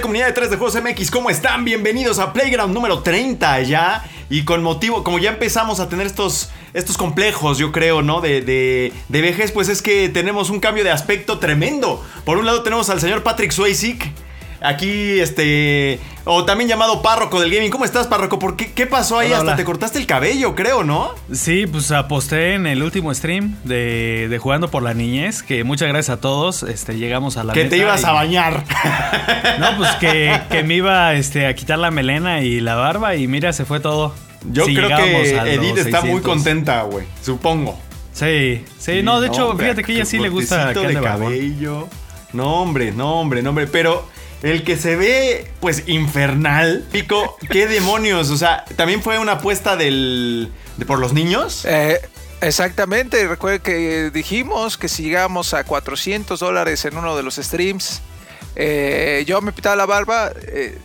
Comunidad de 3 de Juegos MX, ¿cómo están? Bienvenidos a Playground número 30 ya. Y con motivo, como ya empezamos a tener estos, estos complejos, yo creo, ¿no? De, de, de vejez, pues es que tenemos un cambio de aspecto tremendo. Por un lado tenemos al señor Patrick Swayze, aquí, este, o también llamado párroco del gaming. ¿Cómo estás, párroco? ¿Por qué, qué pasó ahí? Hola, Hasta hola. te cortaste el cabello, creo, ¿no? Sí, pues aposté en el último stream de, de Jugando por la Niñez, que muchas gracias a todos, este, llegamos a la Que te ibas y- a bañar. No, pues que, que me iba este, a quitar la melena y la barba y mira, se fue todo. Yo creo que Edith está muy 600. contenta, güey. Supongo. Sí, sí, no, de hecho, hombre, fíjate que ella sí le gusta que de cabello. No, hombre, no, hombre, no, hombre. Pero el que se ve, pues, infernal. Pico, ¿qué demonios? O sea, ¿también fue una apuesta del. de por los niños? Eh, exactamente, recuerde que dijimos que si llegamos a 400 dólares en uno de los streams, eh, yo me pitaba la barba, eh,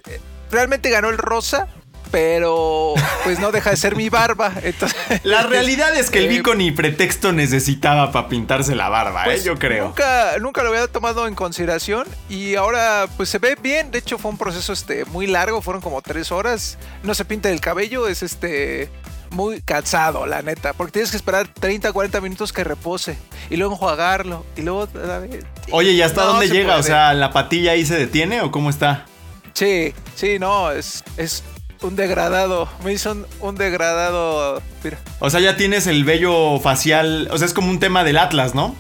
realmente ganó el rosa, pero pues no deja de ser mi barba. Entonces, La realidad es que el eh, Vico ni pretexto necesitaba para pintarse la barba, pues, ¿eh? Yo creo. Nunca, nunca lo había tomado en consideración y ahora pues se ve bien. De hecho fue un proceso este, muy largo, fueron como tres horas. No se pinta el cabello, es este muy cansado, la neta, porque tienes que esperar 30, 40 minutos que repose y luego enjuagarlo y luego... Oye, ¿y hasta no dónde llega? O sea, ¿la patilla ahí se detiene o cómo está? Sí, sí, no, es, es un degradado. Me hizo un, un degradado... Mira. O sea, ya tienes el vello facial. O sea, es como un tema del Atlas, ¿no?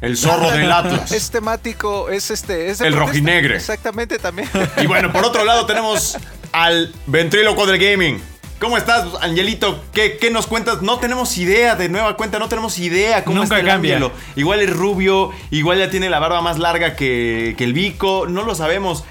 El zorro del Atlas. Es temático, es este... Es El rojinegre. Exactamente, también. Y bueno, por otro lado tenemos al ventríloco del gaming. ¿Cómo estás, Angelito? ¿Qué, qué nos cuentas? No tenemos idea de nueva cuenta, no tenemos idea cómo Nunca está el cambia. Igual es rubio, igual ya tiene la barba más larga que, que el Vico, no lo sabemos.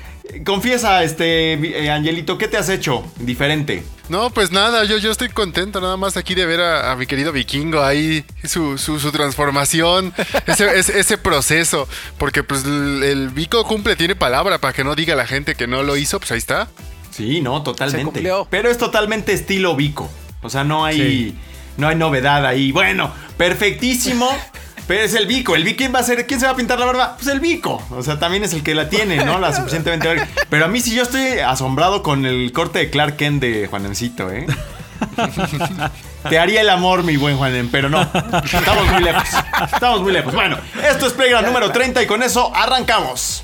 Confiesa, este, eh, Angelito, ¿qué te has hecho diferente? No, pues nada, yo, yo estoy contento nada más aquí de ver a, a mi querido vikingo ahí, su, su, su transformación, ese, ese, ese proceso, porque pues el, el Vico cumple, tiene palabra para que no diga la gente que no lo hizo, pues ahí está. Sí, no, totalmente. Pero es totalmente estilo Vico. O sea, no hay, Sí. no hay novedad ahí. Bueno, perfectísimo. Pero es el Vico. ¿El Vico quién va a ser? ¿Quién se va a pintar la barba? Pues el Vico. O sea, también es el que la tiene, ¿no? La suficientemente. Pero a mí sí yo estoy asombrado con el corte de Clark Kent de Juanencito, ¿eh? Te haría el amor, mi buen Juanen, pero no. Estamos muy lejos. Estamos muy lejos. Bueno, esto es Playground número 30 y con eso arrancamos.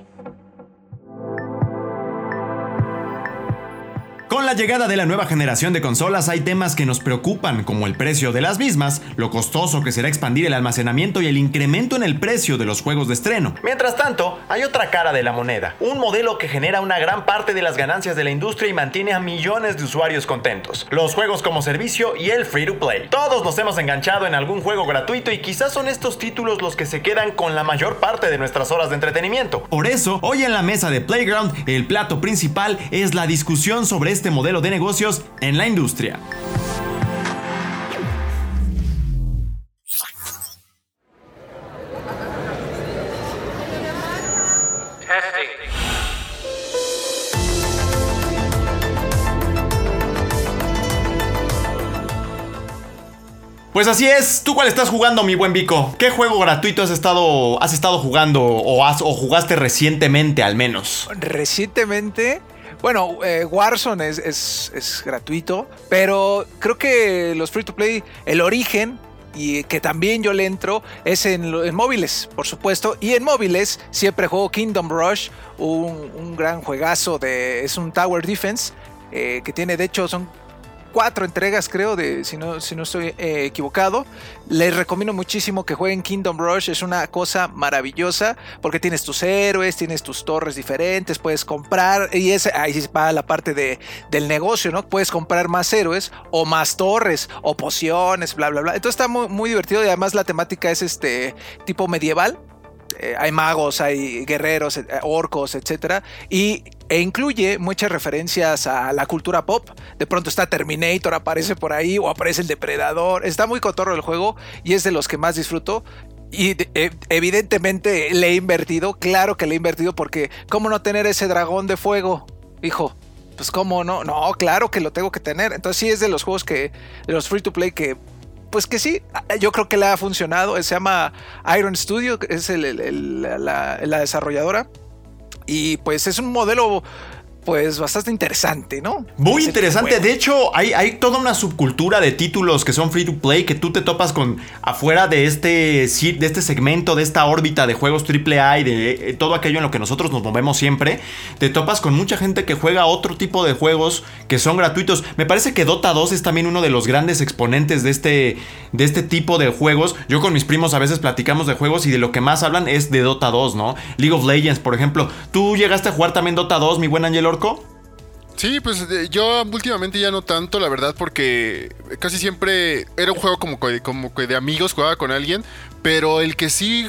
Con la llegada de la nueva generación de consolas hay temas que nos preocupan, como el precio de las mismas, lo costoso que será expandir el almacenamiento y el incremento en el precio de los juegos de estreno. Mientras tanto, hay otra cara de la moneda, un modelo que genera una gran parte de las ganancias de la industria y mantiene a millones de usuarios contentos. Los juegos como servicio y el free to play. Todos nos hemos enganchado en algún juego gratuito y quizás son estos títulos los que se quedan con la mayor parte de nuestras horas de entretenimiento. Por eso, hoy en la mesa de Playground, el plato principal es la discusión sobre este modelo de negocios en la industria. Pues así es, ¿tú cuál estás jugando, mi buen Vico? ¿Qué juego gratuito has estado, has estado jugando o, has, o jugaste recientemente al menos? Recientemente, bueno, eh, Warzone es, es- gratuito, pero creo que los free to play, el origen, y que también yo le entro, es en, en móviles, por supuesto. Y en móviles siempre juego Kingdom Rush, un, un gran juegazo de. Es un Tower Defense, eh, que tiene, de hecho, son cuatro entregas, creo, de si no, si no estoy eh, equivocado. Les recomiendo muchísimo que jueguen Kingdom Rush. Es una cosa maravillosa porque tienes tus héroes, tienes tus torres diferentes, puedes comprar. Y es, ahí va la parte de, del negocio, ¿no? Puedes comprar más héroes o más torres o pociones, bla, bla, bla. Entonces está muy, muy divertido y además la temática es este tipo medieval. Eh, hay magos, hay guerreros, eh, orcos, etcétera, y e incluye muchas referencias a la cultura pop. De pronto está Terminator, aparece por ahí, o aparece el Depredador. Está muy cotorro el juego y es de los que más disfruto. Y eh, evidentemente le he invertido, claro que le he invertido porque ¿cómo no tener ese dragón de fuego? Hijo, pues cómo no, no, claro que lo tengo que tener. Entonces sí es de los juegos que, de los free to play que pues que sí, yo creo que le ha funcionado. Se llama Iron Studio, es la, la desarrolladora. Y pues es un modelo pues bastante interesante, ¿no? Muy interesante. De hecho, hay, hay, toda una subcultura de títulos que son free to play que tú te topas con afuera de este, de este segmento, de esta órbita de juegos AAA y de eh, todo aquello en lo que nosotros nos movemos siempre. Te topas con mucha gente que juega otro tipo de juegos que son gratuitos. Me parece que Dota 2 es también uno de los grandes exponentes de este, de este tipo de juegos. Yo con mis primos a veces platicamos de juegos y de lo que más hablan es de Dota 2, ¿no? League of Legends, por ejemplo. ¿Tú llegaste a jugar también Dota 2, mi buen Angelo? Sí, pues yo últimamente ya no tanto, la verdad, porque casi siempre era un juego como como de amigos, jugaba con alguien, pero el que sí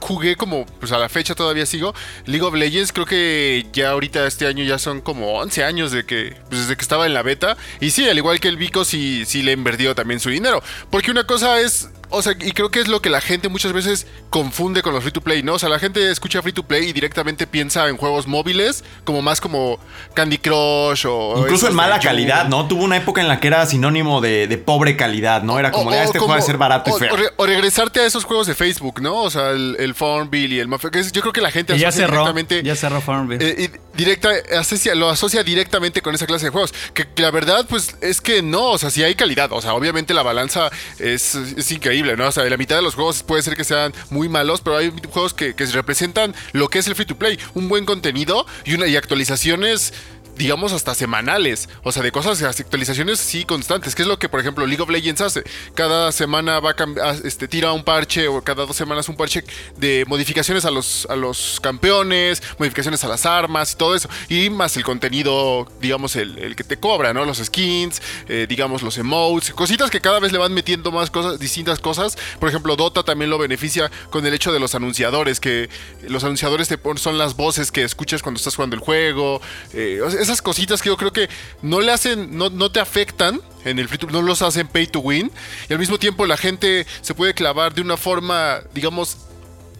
jugué como, pues a la fecha todavía sigo, League of Legends, creo que ya ahorita este año ya son como 11 años de que, pues desde que estaba en la beta, y sí, al igual que el Vico, sí, sí le invertido también su dinero, porque una cosa es o sea, y creo que es lo que la gente muchas veces confunde con los free to play, ¿no? O sea, la gente escucha free to play y directamente piensa en juegos móviles, como más como Candy Crush o. Incluso en mala calidad, ¿no? Tuvo una época en la que era sinónimo de, pobre calidad, ¿no? Era como, de, ah, este juego de ser barato y feo. O, regresarte a esos juegos de Facebook, ¿no? O sea, el, el Farmville y el Mafia. Yo creo que la gente ya cerró, directamente. Ya cerró Farmville. Eh, directa, asocia, lo asocia directamente con esa clase de juegos. Que, la verdad, pues es que no, o sea, sí hay calidad. O sea, obviamente la balanza es, es increíble, ¿no? La mitad de los juegos puede ser que sean muy malos, pero hay juegos que, que representan lo que es el free to play. Un buen contenido y, una, y actualizaciones digamos, hasta semanales. O sea, de cosas, actualizaciones sí constantes. Que es lo que, por ejemplo, League of Legends hace. Cada semana va a ah, este, tira un parche o cada dos semanas un parche de modificaciones a los, a los campeones, modificaciones a las armas y todo eso. Y más el contenido, digamos, el, que te cobra, ¿no? Los skins, eh, digamos, los emotes, cositas que cada vez le van metiendo más cosas, distintas cosas. Por ejemplo, Dota también lo beneficia con el hecho de los anunciadores, que los anunciadores te son las voces que escuchas cuando estás jugando el juego. Eh, esas cositas que yo creo que no le hacen, no, no te afectan en el free to, no los hacen pay to win. Y al mismo tiempo la gente se puede clavar de una forma, digamos,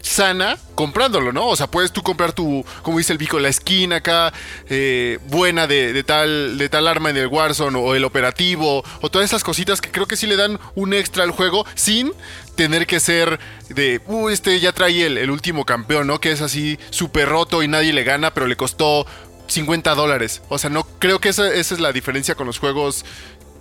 sana comprándolo, ¿no? O sea, puedes tú comprar tu, como dice el Vico, la esquina acá, eh, buena de, tal, de tal arma en el Warzone o el operativo, o todas esas cositas que creo que sí le dan un extra al juego sin tener que ser de, uh, este ya trae el, el último campeón, ¿no? Que es así súper roto y nadie le gana, pero le costó 50 dólares. O sea, no creo que esa, esa, es la diferencia con los juegos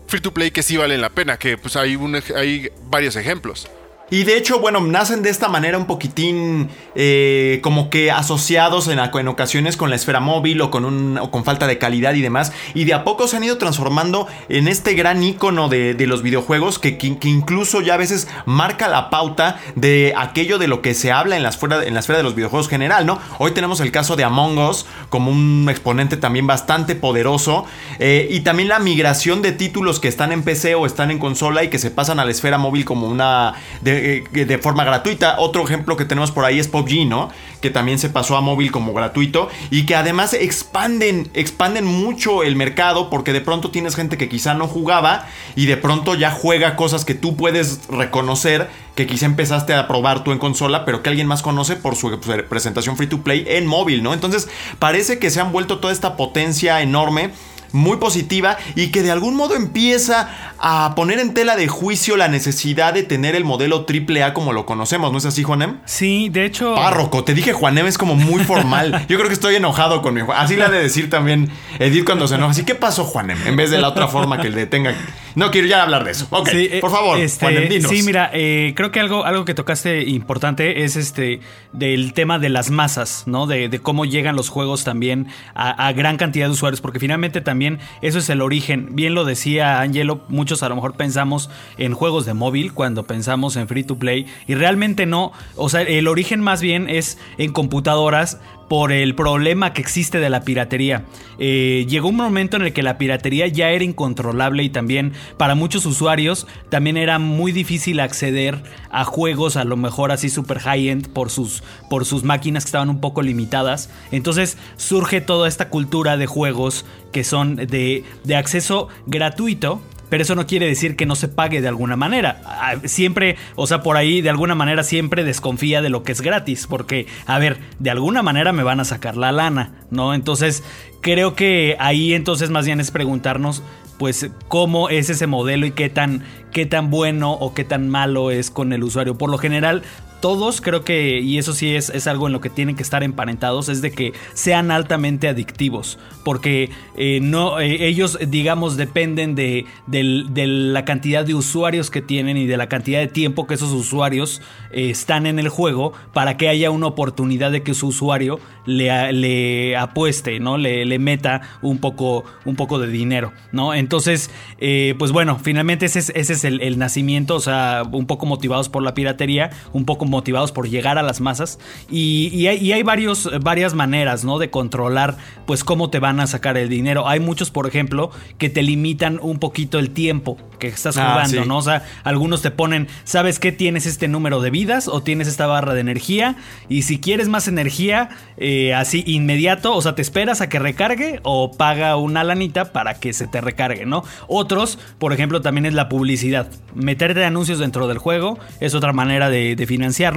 free to play que sí valen la pena, que pues hay, un, hay varios ejemplos. Y de hecho, bueno, nacen de esta manera un poquitín eh, como que asociados en, ocasiones con la esfera móvil o con, un, o con falta de calidad y demás. Y de a poco se han ido transformando en este gran icono de, los videojuegos que, incluso ya a veces marca la pauta de aquello de lo que se habla en la esfera, en la esfera de los videojuegos general, ¿no? Hoy tenemos el caso de Among Us como un exponente también bastante poderoso. Eh, y también la migración de títulos que están en PC o están en consola y que se pasan a la esfera móvil como una... eh, de forma gratuita. Otro ejemplo que tenemos por ahí es PUBG, ¿no? Que también se pasó a móvil como gratuito y que además expanden, expanden mucho el mercado porque de pronto tienes gente que quizá no jugaba y de pronto ya juega cosas que tú puedes reconocer que quizá empezaste a probar tú en consola, pero que alguien más conoce por su presentación free to play en móvil, ¿no? Entonces parece que se han vuelto toda esta potencia enorme muy positiva y que de algún modo empieza a poner en tela de juicio la necesidad de tener el modelo AAA como lo conocemos, ¿no es así, Juanem? Sí, de hecho. Párroco, te dije Juanem es como muy formal. Yo creo que estoy enojado con mi Así le ha de decir también Edith cuando se enoja. Así, ¿qué pasó, Juanem? En vez de la otra forma que le tenga No quiero ya hablar de eso. Ok, Sí, eh, por favor, este, Juan, dinos. Sí, mira, eh, creo que algo, algo que tocaste importante es este del tema de las masas, ¿no? De, de cómo llegan los juegos también a, a gran cantidad de usuarios, porque finalmente también eso es el origen. Bien lo decía Angelo, muchos a lo mejor pensamos en juegos de móvil cuando pensamos en free to play, y realmente no. O sea, el origen más bien es en computadoras por el problema que existe de la piratería. Eh, llegó un momento en el que la piratería ya era incontrolable y también para muchos usuarios también era muy difícil acceder a juegos a lo mejor así super high-end por sus, por sus máquinas que estaban un poco limitadas. Entonces surge toda esta cultura de juegos que son de, de acceso gratuito pero eso no quiere decir que no se pague de alguna manera. Ah, Siempre, o sea, por ahí de alguna manera siempre desconfía de lo que es gratis, porque, a ver, de alguna manera me van a sacar la lana, ¿no? Entonces, creo que ahí entonces más bien es preguntarnos, pues, cómo es ese modelo y qué tan, qué tan bueno o qué tan malo es con el usuario. Por lo general, todos creo que, y eso sí es, es, algo en lo que tienen que estar emparentados, es de que sean altamente adictivos, porque eh, no, eh, ellos, digamos, dependen de, de, de, la cantidad de usuarios que tienen y de la cantidad de tiempo que esos usuarios eh, están en el juego para que haya una oportunidad de que su usuario le, le apueste, ¿no? Le, le, meta un poco, un poco de dinero, ¿no? Entonces, eh, pues bueno, finalmente ese es, ese es el, el nacimiento, o sea, un poco motivados por la piratería, un poco motivados por llegar a las masas y, y, hay, y, hay, varios, varias maneras ¿no? de controlar pues cómo te van a sacar el dinero. Hay muchos, por ejemplo, que te limitan un poquito el tiempo que estás jugando, ah, sí. ¿no? O sea, algunos te ponen, ¿sabes qué? Tienes este número de vidas o tienes esta barra de energía y si quieres más energía, eh, así inmediato, o sea, te esperas a que recargue o paga una lanita para que se te recargue, ¿no? Otros, por ejemplo, también es la publicidad. Meterte anuncios dentro del juego es otra manera de, de financiar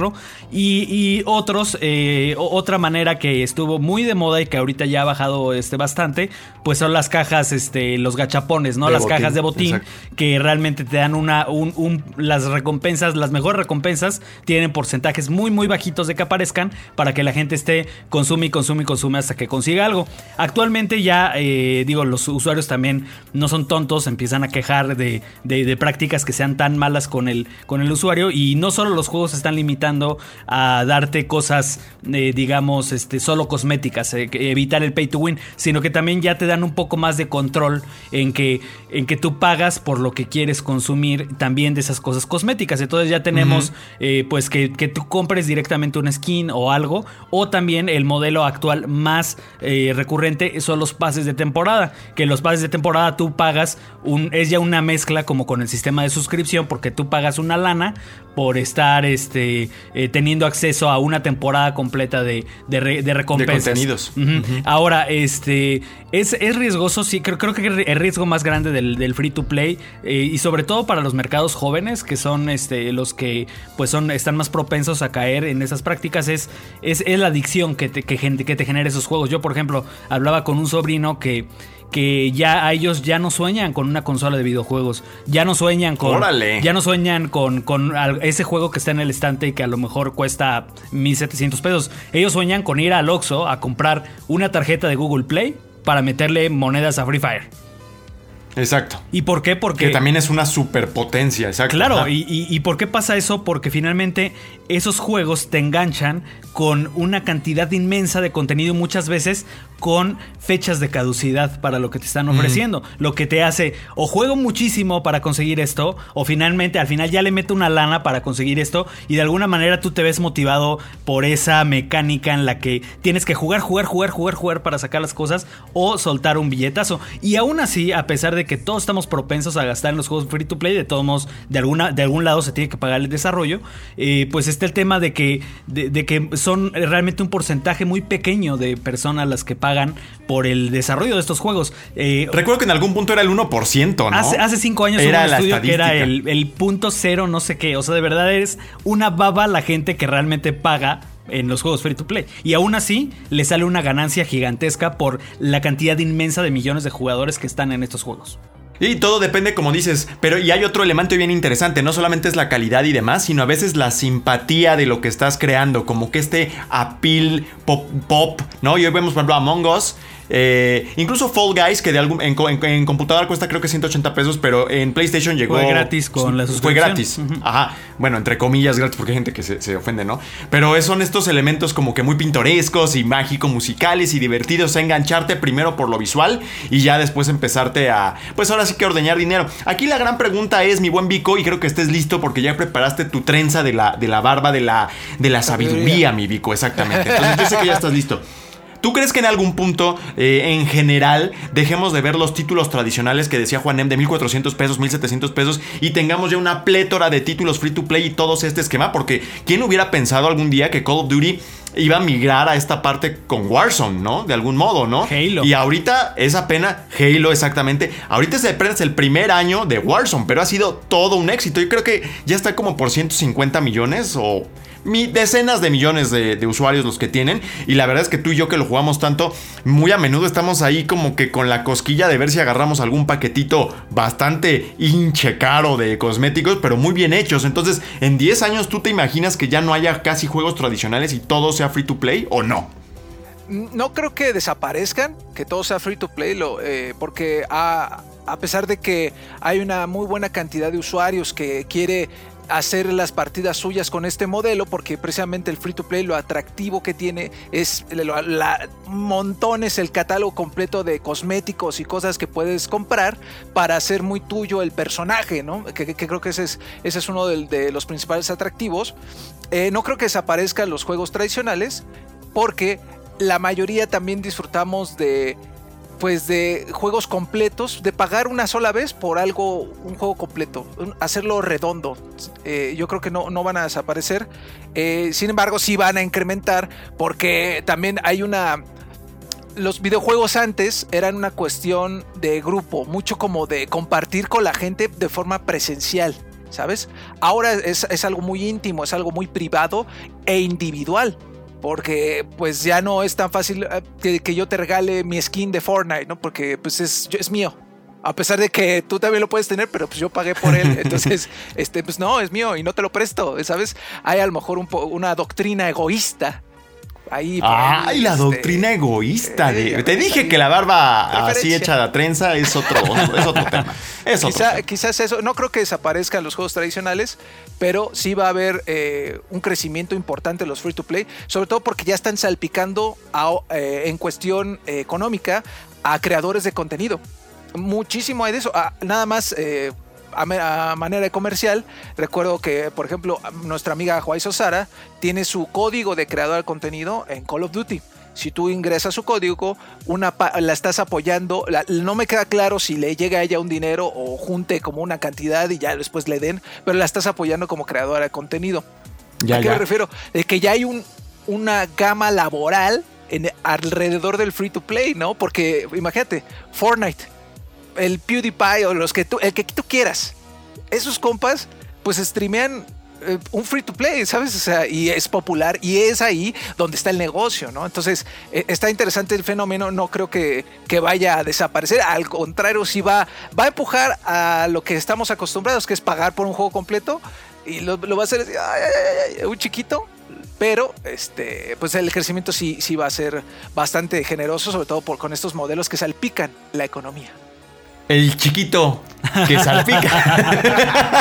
y, y otros, eh, otra manera que estuvo muy de moda y que ahorita ya ha bajado este, bastante, pues son las cajas, este, los gachapones, ¿no? De las botín, cajas de botín exacto. que realmente te dan una, un, un, las recompensas, las mejores recompensas tienen porcentajes muy, muy bajitos de que aparezcan para que la gente esté consume y consume y consume hasta que consiga algo. Actualmente ya, eh, digo, los usuarios también no son tontos, empiezan a quejar de, de, de prácticas que sean tan malas con el, con el usuario y no solo los juegos están limitados limitando a darte cosas, eh, digamos, este, solo cosméticas, eh, evitar el pay to win, sino que también ya te dan un poco más de control en que, en que tú pagas por lo que quieres consumir también de esas cosas cosméticas. Entonces ya tenemos, uh -huh. pues, que, que, tú compres directamente una skin o algo, o también el modelo actual más eh, recurrente son los pases de temporada, que los pases de temporada tú pagas, un, es ya una mezcla como con el sistema de suscripción, porque tú pagas una lana por estar, este, eh, teniendo acceso a una temporada completa de, de, re, de recompensas. De contenidos. Uh -huh. Uh -huh. Ahora, este es, es, riesgoso, sí, creo, creo que el riesgo más grande del, del free to play eh, y sobre todo para los mercados jóvenes, que son este, los que pues son, están más propensos a caer en esas prácticas, es, es, es la adicción que te, que, que te genera esos juegos. Yo, por ejemplo, hablaba con un sobrino que que ya a ellos ya no sueñan con una consola de videojuegos, ya no sueñan con Órale. ya no sueñan con, con, ese juego que está en el estante y que a lo mejor cuesta 1700 pesos. Ellos sueñan con ir al Oxxo a comprar una tarjeta de Google Play para meterle monedas a Free Fire. Exacto. ¿Y por qué? Porque. Que también es una superpotencia, exacto. Claro, y, y, y, por qué pasa eso? Porque finalmente esos juegos te enganchan con una cantidad inmensa de contenido, muchas veces con fechas de caducidad para lo que te están ofreciendo. Mm. Lo que te hace, o juego muchísimo para conseguir esto, o finalmente al final ya le meto una lana para conseguir esto, y de alguna manera tú te ves motivado por esa mecánica en la que tienes que jugar, jugar, jugar, jugar, jugar para sacar las cosas, o soltar un billetazo. Y aún así, a pesar de que todos estamos propensos a gastar en los juegos free to play, de todos modos, de, alguna, de algún lado se tiene que pagar el desarrollo, eh, pues está el tema de que, de, de que son realmente un porcentaje muy pequeño de personas las que pagan por el desarrollo de estos juegos. Eh, Recuerdo que en algún punto era el 1%, ¿no? Hace, hace cinco años era hubo un estudio que era el, el punto cero no sé qué. O sea, de verdad es una baba la gente que realmente paga en los juegos free to play. Y aún así le sale una ganancia gigantesca por la cantidad inmensa de millones de jugadores que están en estos juegos. Y todo depende, como dices, pero y hay otro elemento bien interesante, no solamente es la calidad y demás, sino a veces la simpatía de lo que estás creando, como que este appeal pop, pop ¿no? Y hoy vemos, por ejemplo, Among Us, Eh, incluso Fall Guys, que de algún, en, en- en computadora cuesta creo que 180 pesos, pero en PlayStation llegó. Fue gratis con la Fue suscripción. gratis. Ajá. Bueno, entre comillas gratis, porque hay gente que se, se ofende, ¿no? Pero son estos elementos como que muy pintorescos y mágicos, musicales y divertidos a engancharte primero por lo visual y ya después empezarte a, pues ahora sí que ordeñar dinero. Aquí la gran pregunta es, mi buen Vico, y creo que estés listo porque ya preparaste tu trenza de la, de la barba de la, de la sabiduría, mi Vico, exactamente. Entonces yo sé que ya estás listo. ¿Tú crees que en algún punto, eh, en general, dejemos de ver los títulos tradicionales que decía Juanem de 1400 pesos, 1700 pesos y tengamos ya una plétora de títulos free to play y todos este esquema? Porque ¿quién hubiera pensado algún día que Call of Duty iba a migrar a esta parte con Warzone, ¿no? De algún modo, ¿no? Halo. Y ahorita es apenas Halo, exactamente. Ahorita es apenas el primer año de Warzone, pero ha sido todo un éxito. Yo creo que ya está como por 150 millones o mi- decenas de millones de, usuarios los que tienen. Y la verdad es que tú y yo que lo jugamos tanto, muy a menudo estamos ahí como que con la cosquilla de ver si agarramos algún paquetito bastante hinche caro de cosméticos, pero muy bien hechos. Entonces, en 10 años tú te imaginas que ya no haya casi juegos tradicionales y todo sea free to play o no? No creo que desaparezcan, que todo sea free to play, lo, eh, porque a, a pesar de que hay una muy buena cantidad de usuarios que quiere hacer las partidas suyas con este modelo, porque precisamente el free to play, lo atractivo que tiene es lo- la, montones, el catálogo completo de cosméticos y cosas que puedes comprar para hacer muy tuyo el personaje, ¿no? Que, creo que ese es, ese es uno de, los principales atractivos. Eh, no creo que desaparezcan los juegos tradicionales, porque la mayoría también disfrutamos de pues de juegos completos, de pagar una sola vez por algo, un juego completo, hacerlo redondo. Eh, yo creo que no, no van a desaparecer. Eh, sin embargo, sí van a incrementar porque también hay una... Los videojuegos antes eran una cuestión de grupo, mucho como de compartir con la gente de forma presencial, ¿sabes? Ahora es, es algo muy íntimo, es algo muy privado e individual porque pues ya no es tan fácil eh, que, que yo te regale mi skin de Fortnite, ¿no? Porque pues es, yo- es mío. A pesar de que tú también lo puedes tener, pero pues yo pagué por él. Entonces, este, pues no, es mío y no te lo presto, ¿sabes? Hay a lo mejor un po- una doctrina egoísta. Ahí. Ay, la este, doctrina egoísta. de- te dije que la barba así hecha de trenza es otro, es otro tema. Es otro Quizá- tema. quizás eso, no creo que desaparezcan los juegos tradicionales, pero sí va a haber eh, un crecimiento importante en los free to play, sobre todo porque ya están salpicando a- eh, en cuestión eh, económica a creadores de contenido. Muchísimo hay de eso. Ah, nada más eh, a, a manera de comercial, recuerdo que, por ejemplo, nuestra amiga Juaizo Sara tiene su código de creador de contenido en Call of Duty. Si tú ingresas su código, una la estás apoyando. la- no me queda claro si le llega a ella un dinero o junte como una cantidad y ya después le den, pero la estás apoyando como creadora de contenido. Ya, ¿A qué ya. me refiero? De que ya hay un, una gama laboral en, alrededor del free to play, ¿no? Porque imagínate, Fortnite, el PewDiePie o los que tú, el que tú quieras, esos compas, pues streamean eh, un free to play, ¿sabes? O sea, y es popular y es ahí donde está el negocio, ¿no? Entonces, eh, está interesante el fenómeno, no creo que, que vaya a desaparecer, al contrario, sí va, va a empujar a lo que estamos acostumbrados, que es pagar por un juego completo y lo, va a hacer ay, un chiquito. Pero este, pues el crecimiento sí, sí va a ser bastante generoso, sobre todo por, con estos modelos que salpican la economía. El chiquito que salpica.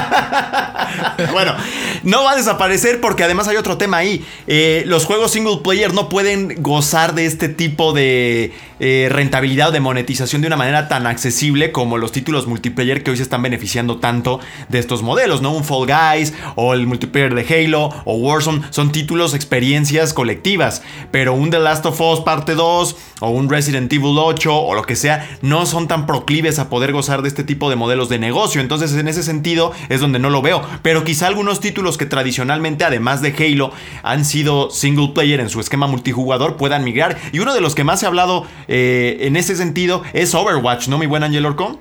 bueno, no va a desaparecer porque además hay otro tema ahí. Eh, los juegos single player no pueden gozar de este tipo de eh, rentabilidad o de monetización de una manera tan accesible como los títulos multiplayer que hoy se están beneficiando tanto de estos modelos, ¿no? Un Fall Guys o el multiplayer de Halo o Warzone son títulos, experiencias colectivas, pero un The Last of Us parte 2 o un Resident Evil 8 o lo que sea no son tan proclives a poder gozar de este tipo de modelos de negocio. Entonces, en ese sentido es donde no lo veo. Pero quizá algunos títulos que tradicionalmente, además de Halo, han sido single player en su esquema multijugador puedan migrar. Y uno de los que más se ha hablado eh, en ese sentido es Overwatch, ¿no, mi buen Angel Orcon?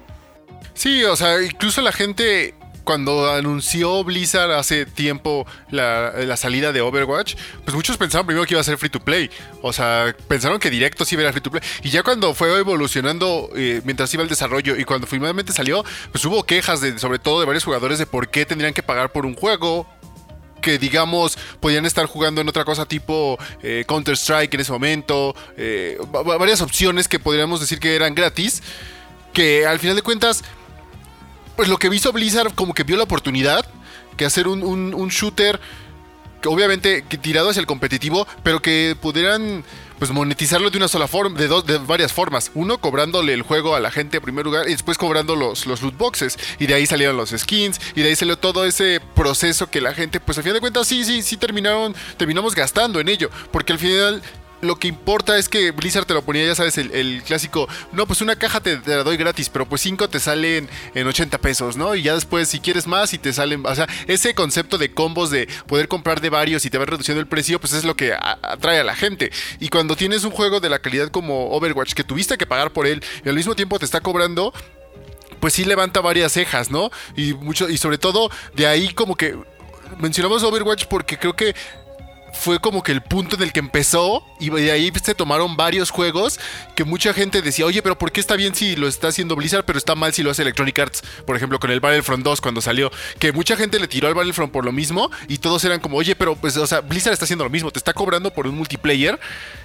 Sí, o sea, incluso la gente cuando anunció Blizzard hace tiempo la, la salida de Overwatch, pues muchos pensaban primero que iba a ser free to play. O sea, pensaron que directo sí iba a ser free to play. Y ya cuando fue evolucionando eh, mientras iba el desarrollo y cuando finalmente salió, pues hubo quejas de, sobre todo de varios jugadores de por qué tendrían que pagar por un juego que digamos podían estar jugando en otra cosa tipo eh, Counter Strike en ese momento, eh, va- va- varias opciones que podríamos decir que eran gratis, que al final de cuentas, pues lo que hizo Blizzard como que vio la oportunidad, que hacer un, shooter que obviamente que tirado hacia el competitivo, pero que pudieran pues monetizarlo de una sola forma, de dos, de varias formas. Uno cobrándole el juego a la gente en primer lugar y después cobrando los, los loot boxes. Y de ahí salieron los skins y de ahí salió todo ese proceso que la gente, pues al final de cuentas sí, sí, sí terminaron, terminamos gastando en ello. Porque al final lo que importa es que Blizzard te lo ponía, ya sabes, el, el clásico, no, pues una caja te, la doy gratis, pero pues cinco te salen en 80 pesos, ¿no? Y ya después, si quieres más, y te salen, o sea, ese concepto de combos de poder comprar de varios y te va reduciendo el precio, pues es lo que atrae a la gente. Y cuando tienes un juego de la calidad como Overwatch, que tuviste que pagar por él y al mismo tiempo te está cobrando, pues sí levanta varias cejas, ¿no? Y mucho, y sobre todo, de ahí como que mencionamos Overwatch porque creo que fue como que el punto en el que empezó y de ahí se tomaron varios juegos que mucha gente decía, oye, pero ¿por qué está bien si lo está haciendo Blizzard, pero está mal si lo hace Electronic Arts? Por ejemplo, con el Battlefront 2 cuando salió, que mucha gente le tiró al Battlefront por lo mismo y todos eran como, oye, pero pues, o sea, Blizzard está haciendo lo mismo, te está cobrando por un multiplayer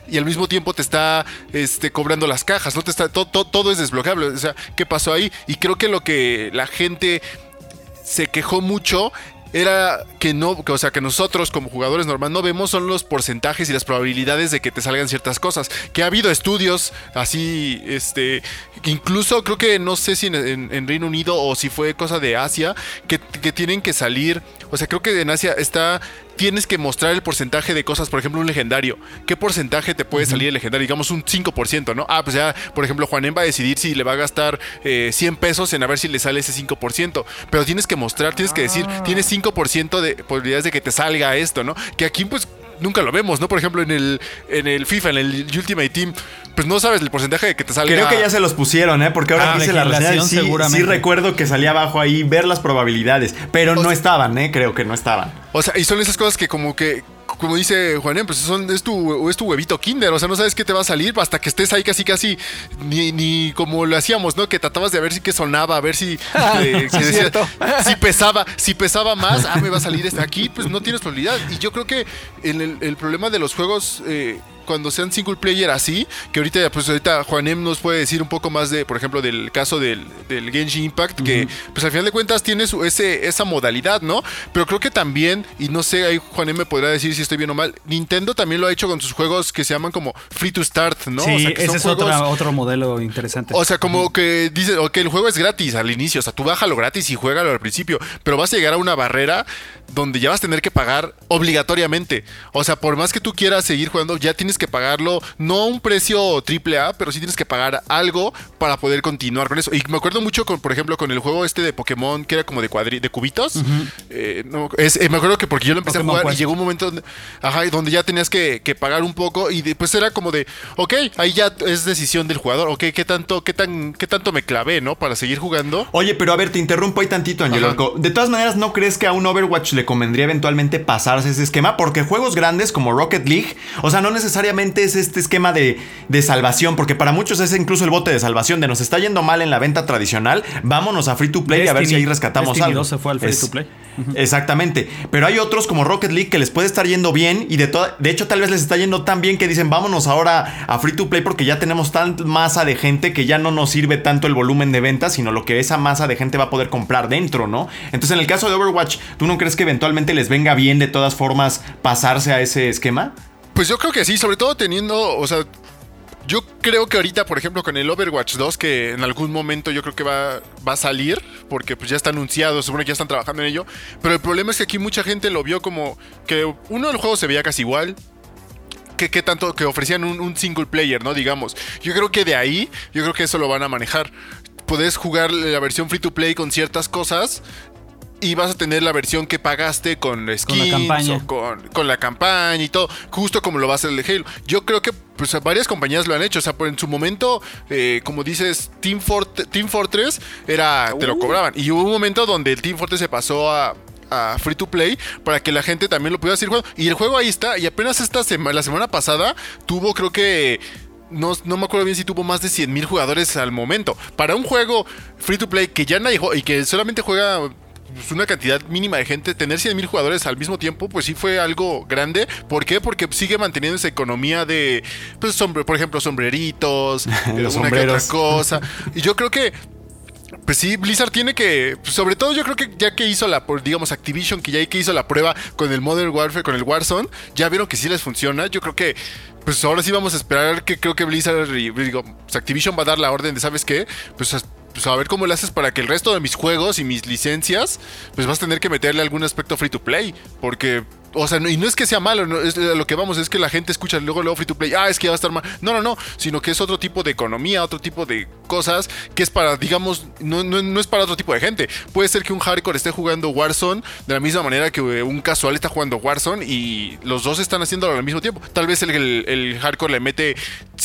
y al mismo tiempo te está este, cobrando las cajas, ¿no? Te está, to- to- todo es desbloqueable, o sea, ¿qué pasó ahí? Y creo que lo que la gente se quejó mucho era que no, o sea, que nosotros como jugadores normal no vemos son los porcentajes y las probabilidades de que te salgan ciertas cosas. Que ha habido estudios así, este, incluso creo que no sé si en, en- en Reino Unido o si fue cosa de Asia, que, que tienen que salir, o sea, creo que en Asia está tienes que mostrar el porcentaje de cosas, por ejemplo, un legendario. ¿Qué porcentaje te puede salir el legendario? Digamos un 5%, ¿no? Ah, pues ya, por ejemplo, Juanen va a decidir si le va a gastar eh, 100 pesos en a ver si le sale ese 5%. Pero tienes que mostrar, tienes que decir, tienes 5% de probabilidades de que te salga esto, ¿no? Que aquí, pues, nunca lo vemos, ¿no? Por ejemplo, en el, en el FIFA, en el Ultimate Team, pues no sabes el porcentaje de que te salga. Creo que ya se los pusieron, ¿eh? Porque ahora Ah, hice la reseña, sí, seguramente. sí recuerdo que salía abajo ahí ver las probabilidades. Pero no estaban, ¿eh? Creo que no estaban. O sea, y son esas cosas que como que, como dice Juanen, pues son, es, tu, es tu huevito kinder, o sea, no sabes qué te va a salir hasta que estés ahí casi casi, ni, ni como lo hacíamos, ¿no? Que tratabas de ver si que sonaba, a ver si, eh, si, decía- Cierto. si pesaba, si pesaba más, ah, me va a salir este. Aquí, pues no tienes probabilidad. Y yo creo que el, el- el problema de los juegos... eh, cuando sean single player así, que ahorita, pues ahorita Juanem nos puede decir un poco más de, por ejemplo, del caso del, del Genshin Impact, que pues al final de cuentas tiene su, ese, esa modalidad, ¿no? Pero creo que también, y no sé, ahí Juanem me podrá decir si estoy bien o mal, Nintendo también lo ha hecho con sus juegos que se llaman como free to start, ¿no? sí, O sea, que ese son es juegos- otra- otro modelo interesante. o sea, como que dice, ok, el juego es gratis al inicio, o sea, tú bájalo gratis y juégalo al principio, pero vas a llegar a una barrera donde ya vas a tener que pagar obligatoriamente. O sea, por más que tú quieras seguir jugando, ya tienes que pagarlo, no a un precio triple A, pero sí tienes que pagar algo para poder continuar con eso. Y me acuerdo mucho, con, por ejemplo, con el juego este de Pokémon, que era como de cuadri de cubitos. Eh, no, es- eh, me acuerdo que porque yo lo empecé Pokémon a jugar Quest. y llegó un momento donde, ajá, donde ya tenías que, que pagar un poco y después era como de, ok, ahí ya es decisión del jugador, ok, ¿qué tanto, qué tan, qué tanto me clavé, ¿no? Para seguir jugando. Oye, pero a ver, te interrumpo ahí tantito, Angelo. Ajá. De todas maneras, ¿no crees que a un Overwatch le convendría eventualmente pasarse ese esquema? Porque juegos grandes como Rocket League, o sea, no necesariamente es este esquema de, de salvación, porque para muchos es incluso el bote de salvación, de nos está yendo mal en la venta tradicional, vámonos a Free to Play y a ver si ahí rescatamos Destiny algo. 2 se fue al free Es- to play. Exactamente. Pero hay otros como Rocket League que les puede estar yendo bien y de, de hecho tal vez les está yendo tan bien que dicen vámonos ahora a Free to Play porque ya tenemos tan masa de gente que ya no nos sirve tanto el volumen de ventas, sino lo que esa masa de gente va a poder comprar dentro, ¿no? Entonces en el caso de Overwatch, ¿tú no crees que eventualmente les venga bien de todas formas pasarse a ese esquema? Pues yo creo que sí, sobre todo teniendo, o sea, yo creo que ahorita, por ejemplo, con el Overwatch 2, que en algún momento yo creo que va, va a salir, porque pues ya está anunciado, supone que ya están trabajando en ello, pero el problema es que aquí mucha gente lo vio como que uno del juego se veía casi igual, que, que tanto que ofrecían un, un single player, ¿no? Digamos. Yo creo que de ahí, yo creo que eso lo van a manejar. Puedes jugar la versión free to play con ciertas cosas. Y vas a tener la versión que pagaste con skins campaña. o con, con la campaña y todo, justo como lo va a hacer el de Halo. Yo creo que pues varias compañías lo han hecho. O sea, por en su momento, eh, como dices, Team, Fort- Team Fortress era. te lo cobraban. Y hubo un momento donde el Team Fortress se pasó a a free to play para que la gente también lo pudiera seguir jugando. Y el juego ahí está. Y apenas esta semana, la semana pasada, tuvo creo que. No, no me acuerdo bien si tuvo más de 100 mil jugadores al momento. Para un juego free to play que ya nadie juega y que solamente juega pues, una cantidad mínima de gente, tener 100 mil jugadores al mismo tiempo, pues sí fue algo grande. ¿Por qué? Porque sigue manteniendo esa economía de, pues, sombre, por ejemplo, sombreritos, Los una que otra cosa. Y yo creo que pues sí, Blizzard tiene que, sobre todo yo creo que ya que hizo la, digamos, Activision, que ya que hizo la prueba con el Modern Warfare, con el Warzone, ya vieron que sí les funciona. Yo creo que, pues ahora sí vamos a esperar que creo que Blizzard, y, digo, pues, Activision va a dar la orden de, ¿sabes qué? Pues pues, a ver cómo le haces para que el resto de mis juegos y mis licencias, pues vas a tener que meterle algún aspecto free to play, porque... O sea, y no es que sea malo, a lo que vamos, es que la gente escucha luego, luego free to play, ah, es que ya va a estar mal. No, no, no, sino que es otro tipo de economía, otro tipo de cosas que es para, digamos, no, no, no es para otro tipo de gente. Puede ser que un hardcore esté jugando Warzone de la misma manera que eh, un casual está jugando Warzone y los dos están haciéndolo al mismo tiempo. Tal vez el- el hardcore le mete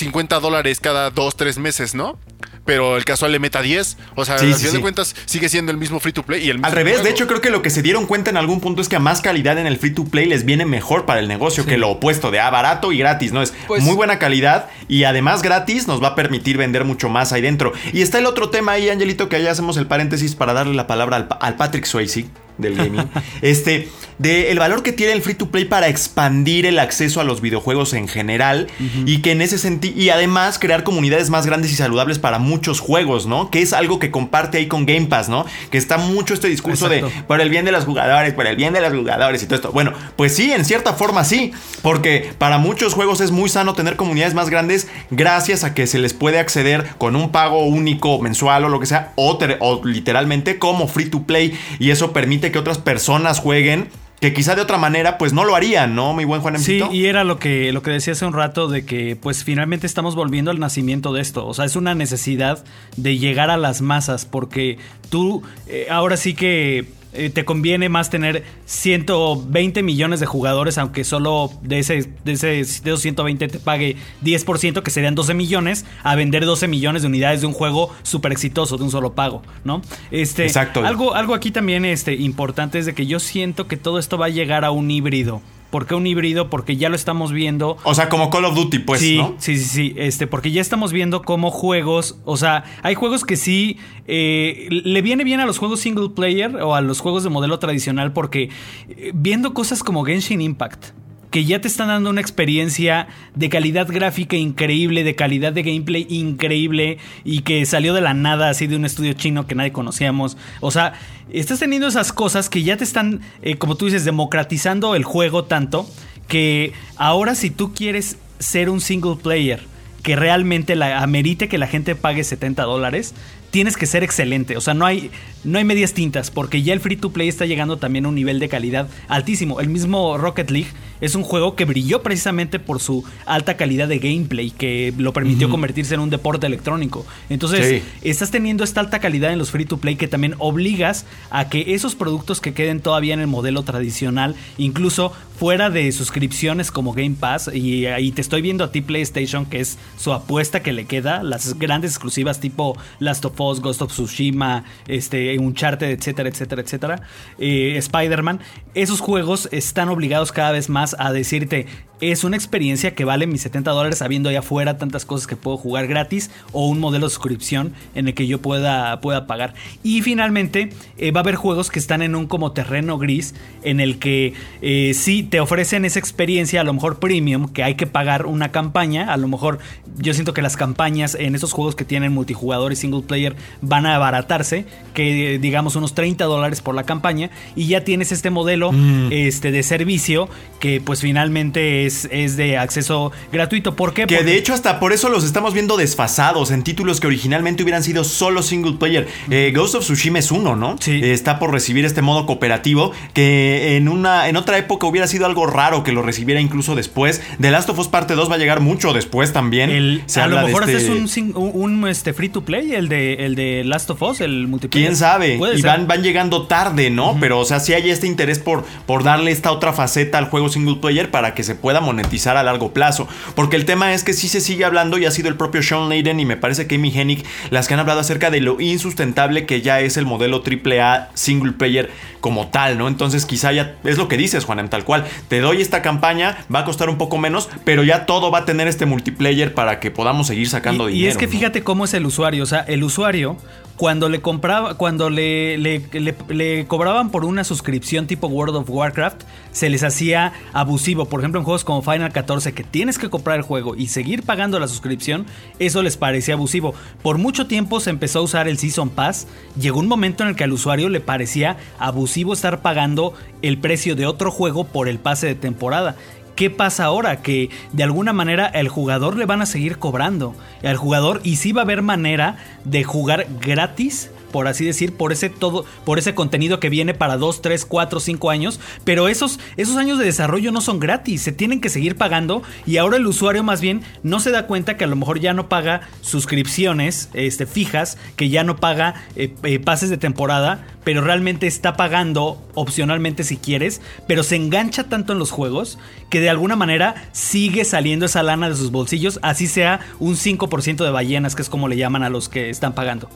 50 dólares cada 2, 3 meses, ¿no? Pero el casual le meta 10. O sea, Sí, al sí, final sí. de cuentas sigue siendo el mismo free to play y el mismo Al revés, juego. de hecho creo que lo que se dieron cuenta en algún punto es que a más calidad en el free to play les viene mejor para el negocio que lo opuesto de ah, barato y gratis, ¿no? Es Pues- muy buena calidad y además gratis nos va a permitir vender mucho más ahí dentro. Y está el otro tema ahí, Angelito, que allá hacemos el paréntesis para darle la palabra al, al Patrick Swayze del gaming. este, de el valor que tiene el free to play para expandir el acceso a los videojuegos en general y que en ese sentido y además crear comunidades más grandes y saludables para muchos juegos, ¿no? Que es algo que comparte ahí con Game Pass, ¿no? Que está mucho este discurso de por el bien de los jugadores, por el bien de los jugadores y todo esto. Bueno, pues sí, en cierta forma sí, porque para muchos juegos es muy sano tener comunidades más grandes gracias a que se les puede acceder con un pago único mensual o lo que sea, o, o literalmente como free to play y eso permite que otras personas jueguen que quizá de otra manera pues no lo harían, ¿no, mi buen Juan Sí, Emilito? y era lo que, lo que decía hace un rato de que pues finalmente estamos volviendo al nacimiento de esto. O sea, es una necesidad de llegar a las masas porque tú eh, ahora sí que eh, te conviene más tener 120 millones de jugadores, aunque solo de, ese, de, ese, de esos 120 te pague 10%, que serían 12 millones, a vender 12 millones de unidades de un juego súper exitoso, de un solo pago, ¿no? Este, Exacto. Algo, algo aquí también este, importante es de que yo siento que todo esto va a llegar a un híbrido. ¿Por qué un híbrido? Porque ya lo estamos viendo. O sea, como Call of Duty, pues, sí, ¿no? sí, sí, sí. Este, porque ya estamos viendo cómo juegos. O sea, hay juegos que sí. eh, le viene bien a los juegos single player o a los juegos de modelo tradicional. Porque eh, viendo cosas como Genshin Impact. Que ya te están dando una experiencia de calidad gráfica increíble, de calidad de gameplay increíble y que salió de la nada así de un estudio chino que nadie conocíamos. O sea, estás teniendo esas cosas que ya te están, eh, como tú dices, democratizando el juego tanto que ahora si tú quieres ser un single player que realmente la, amerite que la gente pague 70 dólares, tienes que ser excelente. O sea, no hay, no hay medias tintas, porque ya el free to play está llegando también a un nivel de calidad altísimo. El mismo Rocket League es un juego que brilló precisamente por su alta calidad de gameplay, que lo permitió convertirse en un deporte electrónico. Entonces, Sí. estás teniendo esta alta calidad en los free to play que también obligas a que esos productos que queden todavía en el modelo tradicional, incluso fuera de suscripciones como Game Pass, y ahí te estoy viendo a ti PlayStation, que es su apuesta que le queda, las grandes exclusivas tipo Last of Us, Ghost of Tsushima, este, Uncharted, etcétera, etcétera, etcétera, eh, Spider-Man, esos juegos están obligados cada vez más a decirte, es una experiencia que vale mis 70 dólares sabiendo allá afuera tantas cosas que puedo jugar gratis o un modelo de suscripción en el que yo pueda, pueda pagar. Y finalmente eh, va a haber juegos que están en un como terreno gris en el que eh, sí te ofrecen esa experiencia a lo mejor premium que hay que pagar una campaña. A lo mejor yo siento que las campañas en esos juegos que tienen multijugador y single player van a abaratarse que eh, digamos unos 30 dólares por la campaña y ya tienes este modelo este, de servicio que pues finalmente es, es de acceso gratuito. ¿Por qué? Que Porque- de hecho hasta por eso los estamos viendo desfasados en títulos que originalmente hubieran sido solo single player. Eh, Ghost of Tsushima es uno, ¿no? Sí. Eh, está por recibir este modo cooperativo que en una en otra época hubiera sido algo raro que lo recibiera incluso después. The Last of Us parte 2 va a llegar mucho después también. El- Se a lo mejor este- es un, un, este, free to play, el de, el de Last of Us, el multiplayer. ¿Quién sabe? Puede Y van, van llegando tarde, ¿no? Pero, o sea, sí hay este interés por, por darle esta otra faceta al juego single player para que se pueda monetizar a largo plazo. Porque el tema es que sí se sigue hablando y ha sido el propio Sean Layden y me parece que Amy Hennig las que han hablado acerca de lo insustentable que ya es el modelo AAA single player como tal, ¿no? Entonces quizá ya es lo que dices, Juan, en tal cual. Te doy esta campaña, va a costar un poco menos, pero ya todo va a tener este multiplayer para que podamos seguir sacando y, dinero. Y es que ¿no? fíjate cómo es el usuario. O sea, el usuario, cuando le compraba, cuando le, cobraban por una suscripción tipo World of Warcraft, se les hacía abusivo. Por ejemplo, en juegos como Final 14, que tienes que comprar el juego y seguir pagando la suscripción, eso les parecía abusivo. Por mucho tiempo se empezó a usar el Season Pass. Llegó un momento en el que al usuario le parecía abusivo estar pagando el precio de otro juego por el pase de temporada. ¿Qué pasa ahora? Que de alguna manera el jugador le van a seguir cobrando. Al jugador y sí va a haber manera de jugar gratis por así decir, por ese todo, por ese contenido que viene para 2, 3, 4, 5 años, pero esos, esos años de desarrollo no son gratis, se tienen que seguir pagando y ahora el usuario más bien no se da cuenta que a lo mejor ya no paga suscripciones este, fijas, que ya no paga eh, eh, pases de temporada, pero realmente está pagando opcionalmente si quieres, pero se engancha tanto en los juegos que de alguna manera sigue saliendo esa lana de sus bolsillos, así sea un 5% de ballenas, que es como le llaman a los que están pagando.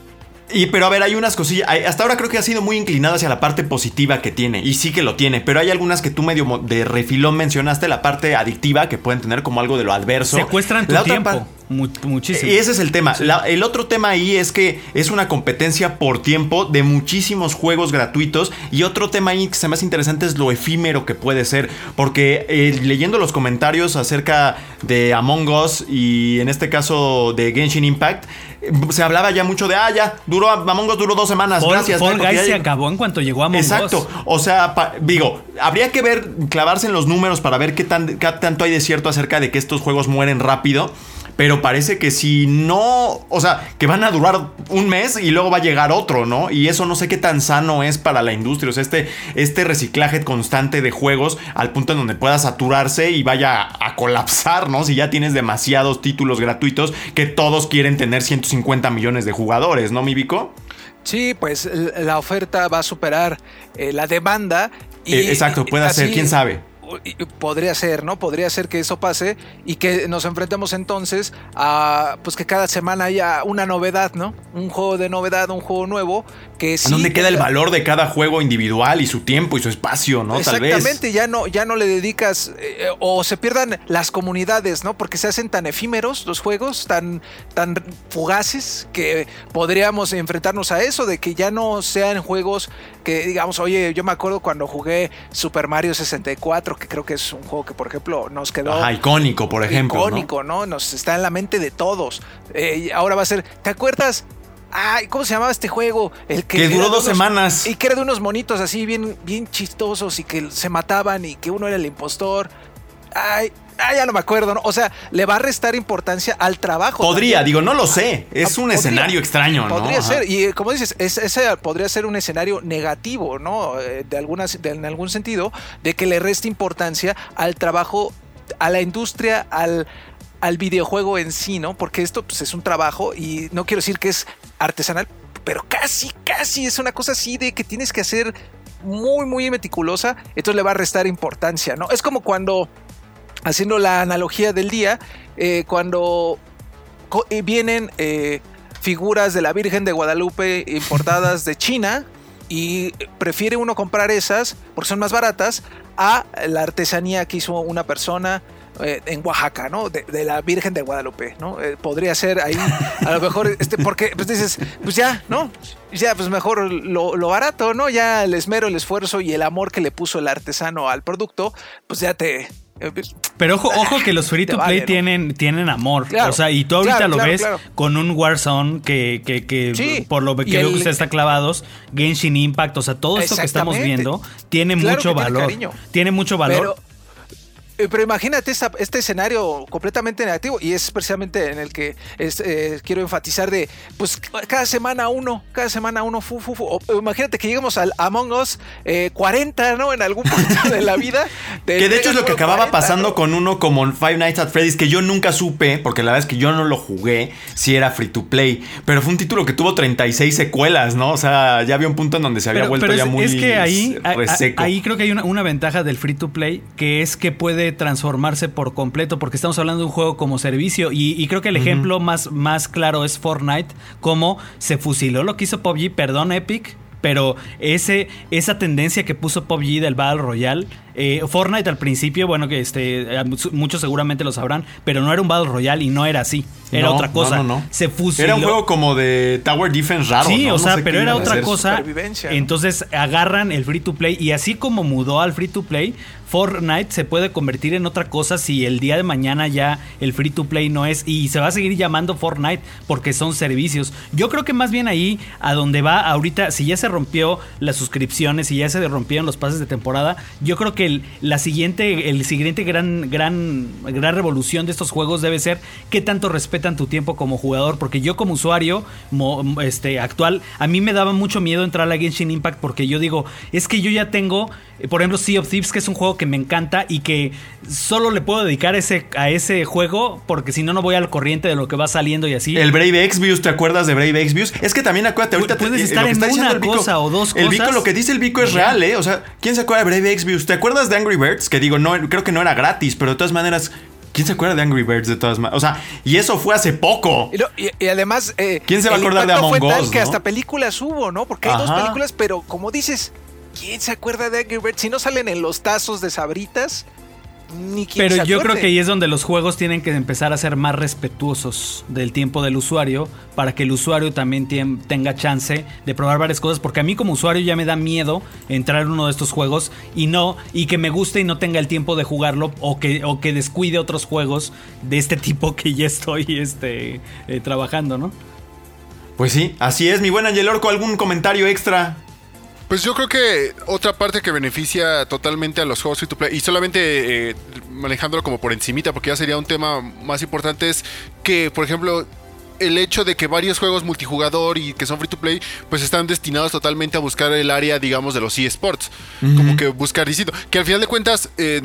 Y pero a ver, hay unas cosillas. Hasta ahora creo que ha sido muy inclinado hacia la parte positiva que tiene. Y sí que lo tiene. Pero hay algunas que tú medio de refilón mencionaste, la parte adictiva que pueden tener como algo de lo adverso. Secuestran tu la tiempo. Muchísimo. Y ese es el tema. La, el otro tema ahí es que es una competencia por tiempo de muchísimos juegos gratuitos. Y otro tema ahí que se me hace interesante es lo efímero que puede ser. Porque eh, leyendo los comentarios acerca de Among Us y en este caso de Genshin Impact, se hablaba ya mucho de, ah, ya, duró, Among Us duró dos semanas, Fall, gracias. Fall ya, Guys se acabó en cuanto llegó a Among Exacto. Us. O sea, pa, digo, habría que ver, clavarse en los números para ver qué, tan, qué tanto hay de cierto acerca de que estos juegos mueren rápido. Pero parece que si no, o sea, que van a durar un mes y luego va a llegar otro, ¿no? Y eso no sé qué tan sano es para la industria. O sea, este, este reciclaje constante de juegos al punto en donde pueda saturarse y vaya a, colapsar, ¿no? Si ya tienes demasiados títulos gratuitos que todos quieren tener 150 millones de jugadores, ¿no, mi Vico? Sí, pues la oferta va a superar eh, la demanda. Y, eh, exacto, puede así, ser, quién sabe podría ser, ¿no? Podría ser que eso pase y que nos enfrentemos entonces a pues que cada semana haya una novedad, ¿no? Un juego de novedad, un juego nuevo que sí ¿Dónde queda el valor de cada juego individual y su tiempo y su espacio, ¿no? Tal vez. Exactamente, ya no ya no le dedicas eh, o se pierdan las comunidades, ¿no? Porque se hacen tan efímeros los juegos, tan tan fugaces que podríamos enfrentarnos a eso de que ya no sean juegos que digamos, oye, yo me acuerdo cuando jugué Super Mario 64 que creo que es un juego que, por ejemplo, nos quedó. Ajá, icónico, por ejemplo. Icónico, ¿no? ¿no? Nos está en la mente de todos. Eh, ahora va a ser. ¿Te acuerdas? Ay, ¿cómo se llamaba este juego? El que, que duró dos unos, semanas. Y que era de unos monitos así bien, bien chistosos y que se mataban y que uno era el impostor. Ay, Ah, ya no me acuerdo, ¿no? O sea, le va a restar importancia al trabajo. Podría, también. digo, no lo sé. Es un podría, escenario extraño, ¿no? Podría Ajá. ser. Y como dices, es, ese podría ser un escenario negativo, ¿no? Eh, De algunas, de, en algún sentido, de que le reste importancia al trabajo, a la industria, al, al videojuego en sí, ¿no? Porque esto pues, es un trabajo y no quiero decir que es artesanal, pero casi, casi es una cosa así de que tienes que hacer muy, muy meticulosa. Entonces le va a restar importancia, ¿no? Es como cuando haciendo la analogía del día, eh, cuando vienen eh, figuras de la Virgen de Guadalupe importadas de China y prefiere uno comprar esas porque son más baratas a la artesanía que hizo una persona eh, en Oaxaca, ¿no? De, la Virgen de Guadalupe, ¿no? Eh, podría ser ahí, a lo mejor, este, porque pues dices, pues ya, ¿no? Ya, pues mejor lo, lo, barato, ¿no? Ya el esmero, el esfuerzo y el amor que le puso el artesano al producto, pues ya te, pero ojo, ojo que los free to play vale, ¿no? tienen, tienen amor. Claro, o sea, y tú ahorita claro, lo claro, ves con un Warzone que, que, que sí, por lo que veo que usted está clavados, Genshin Impact, o sea, todo esto que estamos viendo tiene mucho valor. Tiene, tiene, mucho valor. Pero imagínate esta- este escenario completamente negativo y es precisamente en el que es, eh, quiero enfatizar de, pues cada semana uno, cada semana uno, fu, fu, fu. O- o imagínate que lleguemos al Among Us eh, 40, ¿no? En algún punto de la vida. del Que de hecho es lo que acababa 40, pasando ¿no? con uno como Five Nights at Freddy's, que yo nunca supe, porque la verdad es que yo no lo jugué, si era free to play. Pero fue un título que tuvo 36 secuelas, ¿no? O sea, ya había un punto en donde se había Pero, vuelto pero ya es, muy es que ahí, a- a- reseco. ahí creo que hay una, una ventaja del free to play, que es que puede transformarse por completo, porque estamos hablando de un juego como servicio. Y, y creo que el ejemplo más, más claro es Fortnite, cómo se fusiló lo que hizo PUBG, perdón Epic. Pero ese, esa tendencia que puso PUBG del Battle Royale, eh, Fortnite al principio, bueno, que este, muchos seguramente lo sabrán, pero no era un Battle Royale y no era así. Era No, otra cosa. no, no, no. Se fusiló. Era un juego como de Tower Defense raro. Sí, ¿no? o No sea, sé pero era otra hacer. cosa. Entonces agarran el free to play y así como mudó al free to play, Fortnite se puede convertir en otra cosa si el día de mañana ya el free to play no es y se va a seguir llamando Fortnite porque son servicios. Yo creo que más bien ahí a donde va ahorita, si ya se rompió las suscripciones, si ya se rompieron los pases de temporada, yo creo que la siguiente, el siguiente gran, gran, gran revolución de estos juegos debe ser qué tanto respetan tu tiempo como jugador, porque yo como usuario este, actual, a mí me daba mucho miedo entrar a Genshin Impact porque yo digo, es que yo ya tengo, eh, por ejemplo, Sea of Thieves, que es un juego que me encanta y que solo le puedo dedicar ese, a ese juego porque si no, no voy al corriente de lo que va saliendo y así. El Brave Exvius, ¿te acuerdas de Brave Exvius? Es que también acuérdate, ahorita te- Puedes eh, estar que en una el Vico- cosa o dos El Vico, cosas. lo que dice el Vico es real, ¿eh? O sea, ¿quién se acuerda de Brave Exvius? ¿Te acuerdas de Angry Birds? Que digo, no, creo que no era gratis, pero de todas maneras, ¿quién se acuerda de Angry Birds de todas maneras? O sea, y eso fue hace poco. Y, lo- y- y además. eh, ¿Quién se va a acordar de Among fue tal Us, que no? hasta películas hubo, ¿no? Porque hay dos películas, pero como dices, ¿quién se acuerda de Angry Birds? Si no salen en los tazos de sabritas, ni quién Pero se yo creo que ahí es donde los juegos tienen que empezar a ser más respetuosos del tiempo del usuario para que el usuario también tenga chance de probar varias cosas. Porque a mí como usuario ya me da miedo entrar en uno de estos juegos y no, y que me guste y no tenga el tiempo de jugarlo o que, o que descuide otros juegos de este tipo que ya estoy este, eh, trabajando, ¿no? Pues sí, así es, mi buen Angel Orco, ¿algún comentario extra? Pues yo creo que otra parte que beneficia totalmente a los juegos free to play, y solamente eh, manejándolo como por encimita, porque ya sería un tema más importante, es que, por ejemplo, el hecho de que varios juegos multijugador y que son free to play, pues están destinados totalmente a buscar el área, digamos, de los eSports. Como que buscar distinto. Que al final de cuentas, eh,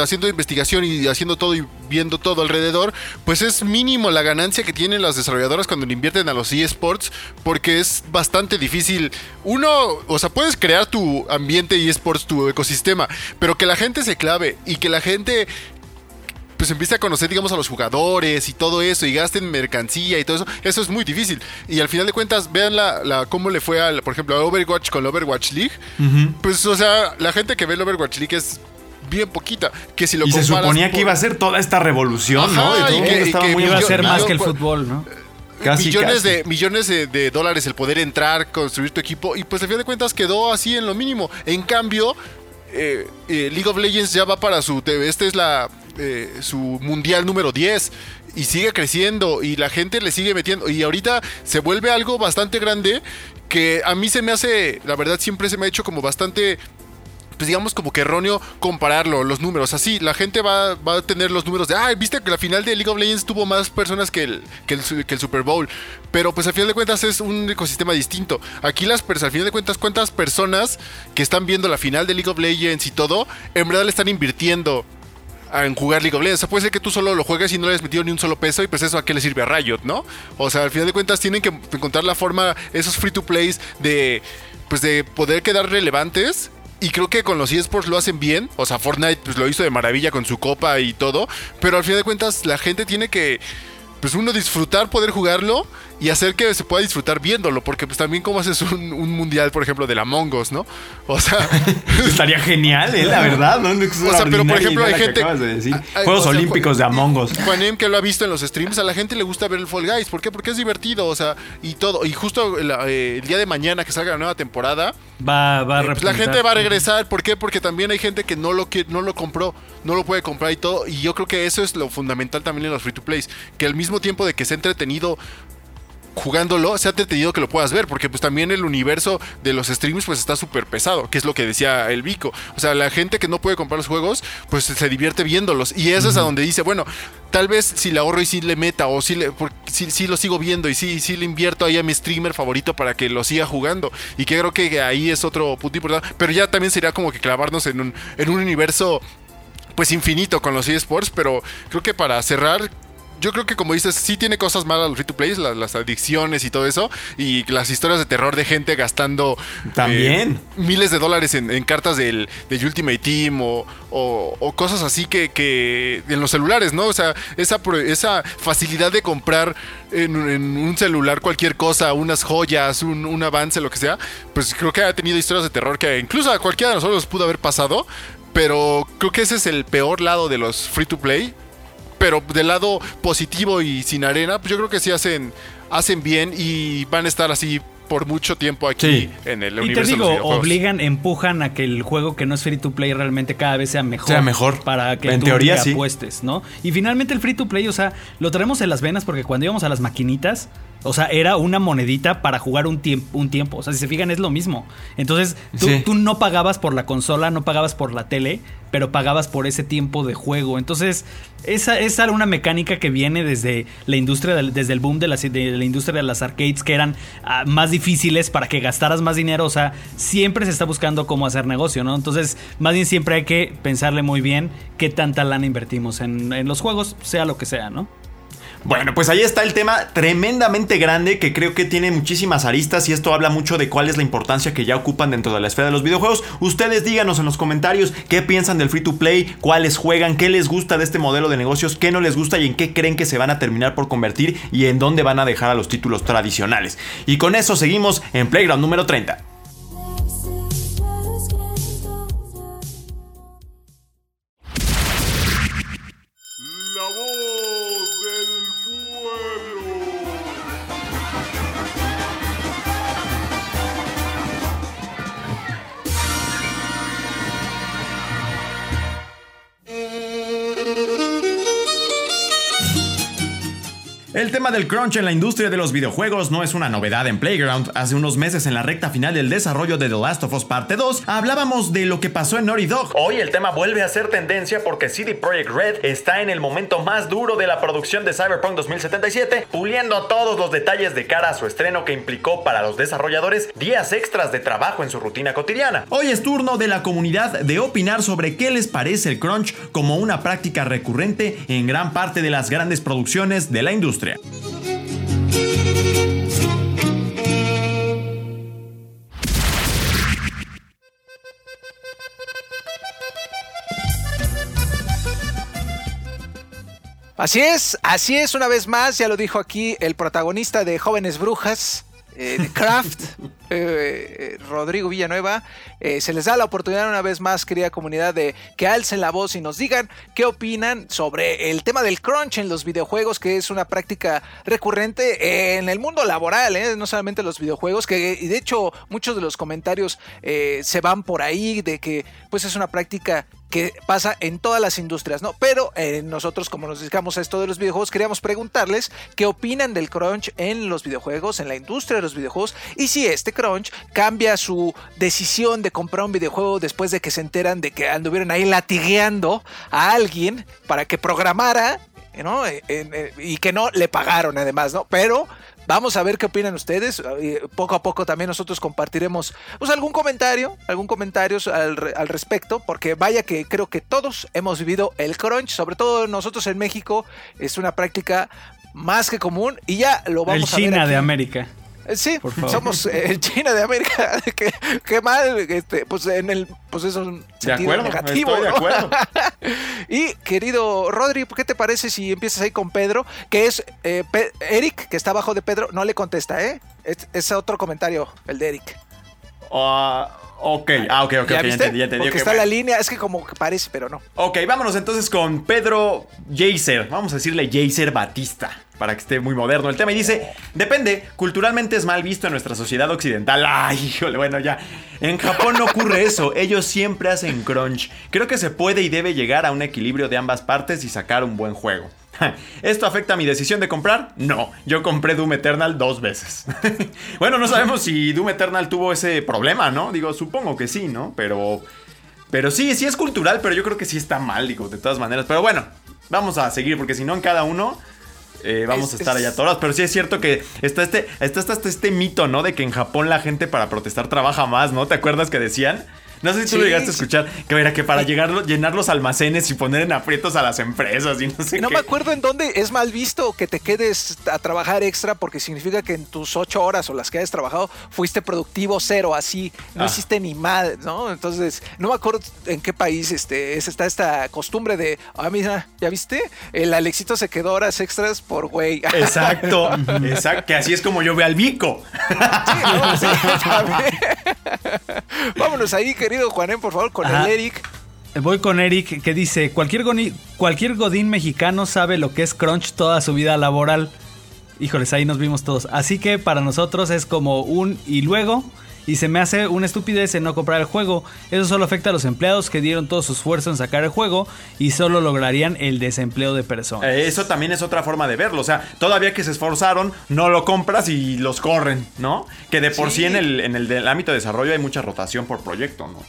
haciendo investigación y haciendo todo y viendo todo alrededor, pues es mínimo la ganancia que tienen las desarrolladoras cuando le invierten a los eSports, porque es bastante difícil. Uno, o sea, puedes crear tu ambiente eSports, tu ecosistema, pero que la gente se clave y que la gente pues empiece a conocer, digamos, a los jugadores y todo eso, y gasten mercancía y todo eso, eso es muy difícil. Y al final de cuentas, vean la, la- cómo le fue, al, por ejemplo, a Overwatch con la Overwatch League. Pues, o sea, la gente que ve el Overwatch League es bien poquita. Que si lo y se suponía que iba a ser toda esta revolución, ¿no? Y todo y el que- estaba que muy Iba a ser más que el fútbol, ¿no? Casi, millones, casi. De, millones de, de dólares el poder entrar, construir tu equipo y pues al final de cuentas quedó así en lo mínimo. En cambio, eh, eh, League of Legends ya va para su... Este es la eh, su mundial número 10 y sigue creciendo y la gente le sigue metiendo y ahorita se vuelve algo bastante grande que a mí se me hace, la verdad siempre se me ha hecho como bastante pues digamos como que erróneo compararlo, los números. Así, la gente va, va a tener los números de, ah, viste que la final de League of Legends tuvo más personas que el, que el, Super Bowl. Pero pues al final de cuentas es un ecosistema distinto. Aquí las al final de cuentas, cuántas personas que están viendo la final de League of Legends y todo, en verdad le están invirtiendo en jugar League of Legends. O sea, puede ser que tú solo lo juegues y no le has metido ni un solo peso y pues eso a qué le sirve a Riot, ¿no? O sea, al final de cuentas tienen que encontrar la forma, esos free to plays de pues de poder quedar relevantes. Y creo que con los eSports lo hacen bien. O sea, Fortnite pues lo hizo de maravilla con su copa y todo. Pero al final de cuentas la gente tiene que pues uno disfrutar poder jugarlo y hacer que se pueda disfrutar viéndolo, porque pues también como haces un, un mundial, por ejemplo, de la Mongos, ¿no? O sea, Estaría genial, ¿eh? La verdad, ¿no? Es O sea, pero, por ejemplo, hay gente- acabas de decir. Ah, ah, Juegos o sea, Olímpicos de Among Us. Juanem que lo ha visto en los streams, a la gente le gusta ver el Fall Guys, ¿por qué? Porque es divertido, o sea, y todo, y justo el, eh, el día de mañana que salga la nueva temporada, Va, va a eh, pues la gente va a regresar, ¿por qué? Porque también hay gente que no lo que no lo compró, no lo puede comprar y todo, y yo creo que eso es lo fundamental también en los free to plays, que al mismo tiempo de que sea entretenido jugándolo se ha detenido que lo puedas ver, porque pues también el universo de los streams pues está súper pesado, que es lo que decía el Vico. O sea, la gente que no puede comprar los juegos, pues se divierte viéndolos. Y eso es a donde dice, bueno, tal vez si le ahorro y si le meta, o si, le, si, lo sigo viendo y si, si le invierto ahí a mi streamer favorito para que lo siga jugando. Y que creo que ahí es otro punto importante. Pero ya también sería como que clavarnos en un, en un universo pues infinito con los eSports, pero creo que para cerrar yo creo que como dices, sí tiene cosas malas los free to play, las, adicciones y todo eso, y las historias de terror de gente gastando también eh, miles de dólares en, cartas del, Ultimate Team o, cosas así que, en los celulares, ¿no? O sea, esa, esa facilidad de comprar en, un celular cualquier cosa, unas joyas, un, un avance, lo que sea, pues creo que ha tenido historias de terror que incluso a cualquiera de nosotros pudo haber pasado, pero creo que ese es el peor lado de los free to play pero del lado positivo y sin arena, pues yo creo que sí hacen, hacen bien y van a estar así por mucho tiempo aquí en el universo. Y te digo, obligan, empujan a que el juego que no es free to play realmente cada vez sea mejor. Sea mejor. Para que en tú teoría, apuestes, ¿no? Y finalmente el free to play, o sea, lo traemos en las venas porque cuando íbamos a las maquinitas, o sea, era una monedita para jugar un, tiempo, un tiempo. O sea, si se fijan, es lo mismo. Entonces, tú, no pagabas por la consola, no pagabas por la tele, pero pagabas por ese tiempo de juego. Entonces, esa es una mecánica que viene desde la industria, desde el boom de la, de la industria de las arcades, que eran ah, más difíciles para que gastaras más dinero. O sea, siempre se está buscando cómo hacer negocio, ¿no? Entonces, más bien siempre hay que pensarle muy bien qué tanta lana invertimos en, en los juegos, sea lo que sea, ¿no? Bueno, pues ahí está el tema tremendamente grande que creo que tiene muchísimas aristas y esto habla mucho de cuál es la importancia que ya ocupan dentro de la esfera de los videojuegos. Ustedes díganos en los comentarios qué piensan del free to play, cuáles juegan, qué les gusta de este modelo de negocios, qué no les gusta y en qué creen que se van a terminar por convertir y en dónde van a dejar a los títulos tradicionales. Y con eso seguimos en Playground número 30. Tema del crunch en la industria de los videojuegos no es una novedad en Playground. Hace unos meses en la recta final del desarrollo de The Last of Us Parte 2, hablábamos de lo que pasó en Naughty Dog. Hoy el tema vuelve a ser tendencia porque CD Projekt Red está en el momento más duro de la producción de Cyberpunk 2077, puliendo todos los detalles de cara a su estreno que implicó para los desarrolladores días extras de trabajo en su rutina cotidiana. Hoy es turno de la comunidad de opinar sobre qué les parece el crunch como una práctica recurrente en gran parte de las grandes producciones de la industria. Así es, así es, una vez más, ya lo dijo aquí el protagonista de Jóvenes Brujas, eh, de Craft, eh, Rodrigo Villanueva, eh, se les da la oportunidad una vez más, querida comunidad, de que alcen la voz y nos digan qué opinan sobre el tema del crunch en los videojuegos, que es una práctica recurrente en el mundo laboral, no solamente los videojuegos, que de hecho muchos de los comentarios se van por ahí de que pues es una práctica que pasa en todas las industrias, ¿no? Pero eh, nosotros, como nos dedicamos a esto de los videojuegos, queríamos preguntarles qué opinan del crunch en los videojuegos, en la industria de los videojuegos, y si este crunch cambia su decisión de comprar un videojuego después de que se enteran de que anduvieron ahí latigueando a alguien para que programara ¿no? y que no le pagaron además, ¿no? Pero Vamos a ver qué opinan ustedes. Poco a poco también nosotros compartiremos pues, algún comentario, algún comentario al, respecto, porque vaya que creo que todos hemos vivido el crunch, sobre todo nosotros en México, es una práctica más que común y ya lo vamos a ver. El China de América. Eh, sí, somos el China de América. qué, mal, este, pues en el, pues eso es un sentido negativo. de acuerdo. y querido Rodri, ¿qué te parece si empiezas ahí con Pedro? Que es eh, Eric, que está abajo de Pedro, no le contesta, ¿eh? Es, otro comentario, el de Eric. Uh, ok, ah, ok, ok, ¿Ya, entendí, entendí. Porque está la línea, es que como que parece, pero no. Ok, vámonos entonces con Pedro Jaser. Vamos a decirle Jaser Batista para que esté muy moderno el tema. Y dice, depende, culturalmente es mal visto en nuestra sociedad occidental. Ay, híjole, bueno, ya. En Japón no ocurre eso, ellos siempre hacen crunch. Creo que se puede y debe llegar a un equilibrio de ambas partes y sacar un buen juego. ¿Esto afecta a mi decisión de comprar? No, yo compré Doom Eternal dos veces. bueno, no sabemos si Doom Eternal tuvo ese problema, ¿no? Digo, supongo que sí, ¿no? Pero... Pero sí, sí es cultural, pero yo creo que sí está mal, digo, de todas maneras. Pero bueno, vamos a seguir, porque si no en cada uno eh, vamos a estar allá todos. Pero sí es cierto que está este, está, está este mito, ¿no? De que en Japón la gente para protestar trabaja más, ¿no? ¿Te acuerdas que decían? No sé si tú lo llegaste a escuchar, que era que para llegar, llenar los almacenes y poner en aprietos a las empresas y no sé No me acuerdo en dónde es mal visto que te quedes a trabajar extra porque significa que en tus ocho horas o las que hayas trabajado fuiste productivo cero, así, no ah. hiciste ni mal, ¿no? Entonces, no me acuerdo en qué país este, está esta costumbre de, ah, mira, ¿ya viste? El Alexito se quedó horas extras por güey. Exacto, exacto, que así es como yo veo al Vico. Sí, Vámonos ahí, querido Juanen, por favor, con el Eric. Voy con Eric que dice, cualquier, cualquier godín mexicano sabe lo que es crunch toda su vida laboral. Híjoles, ahí nos vimos todos. Así que para nosotros es como un y luego y se me hace una estupidez en no comprar el juego. Eso solo afecta a los empleados que dieron todo su esfuerzo en sacar el juego y solo lograrían el desempleo de personas. Eh, eso también es otra forma de verlo. O sea, todavía que se esforzaron, no lo compras y los corren, ¿no? Que de por sí, en, el, en el ámbito de desarrollo hay mucha rotación por proyecto, ¿no?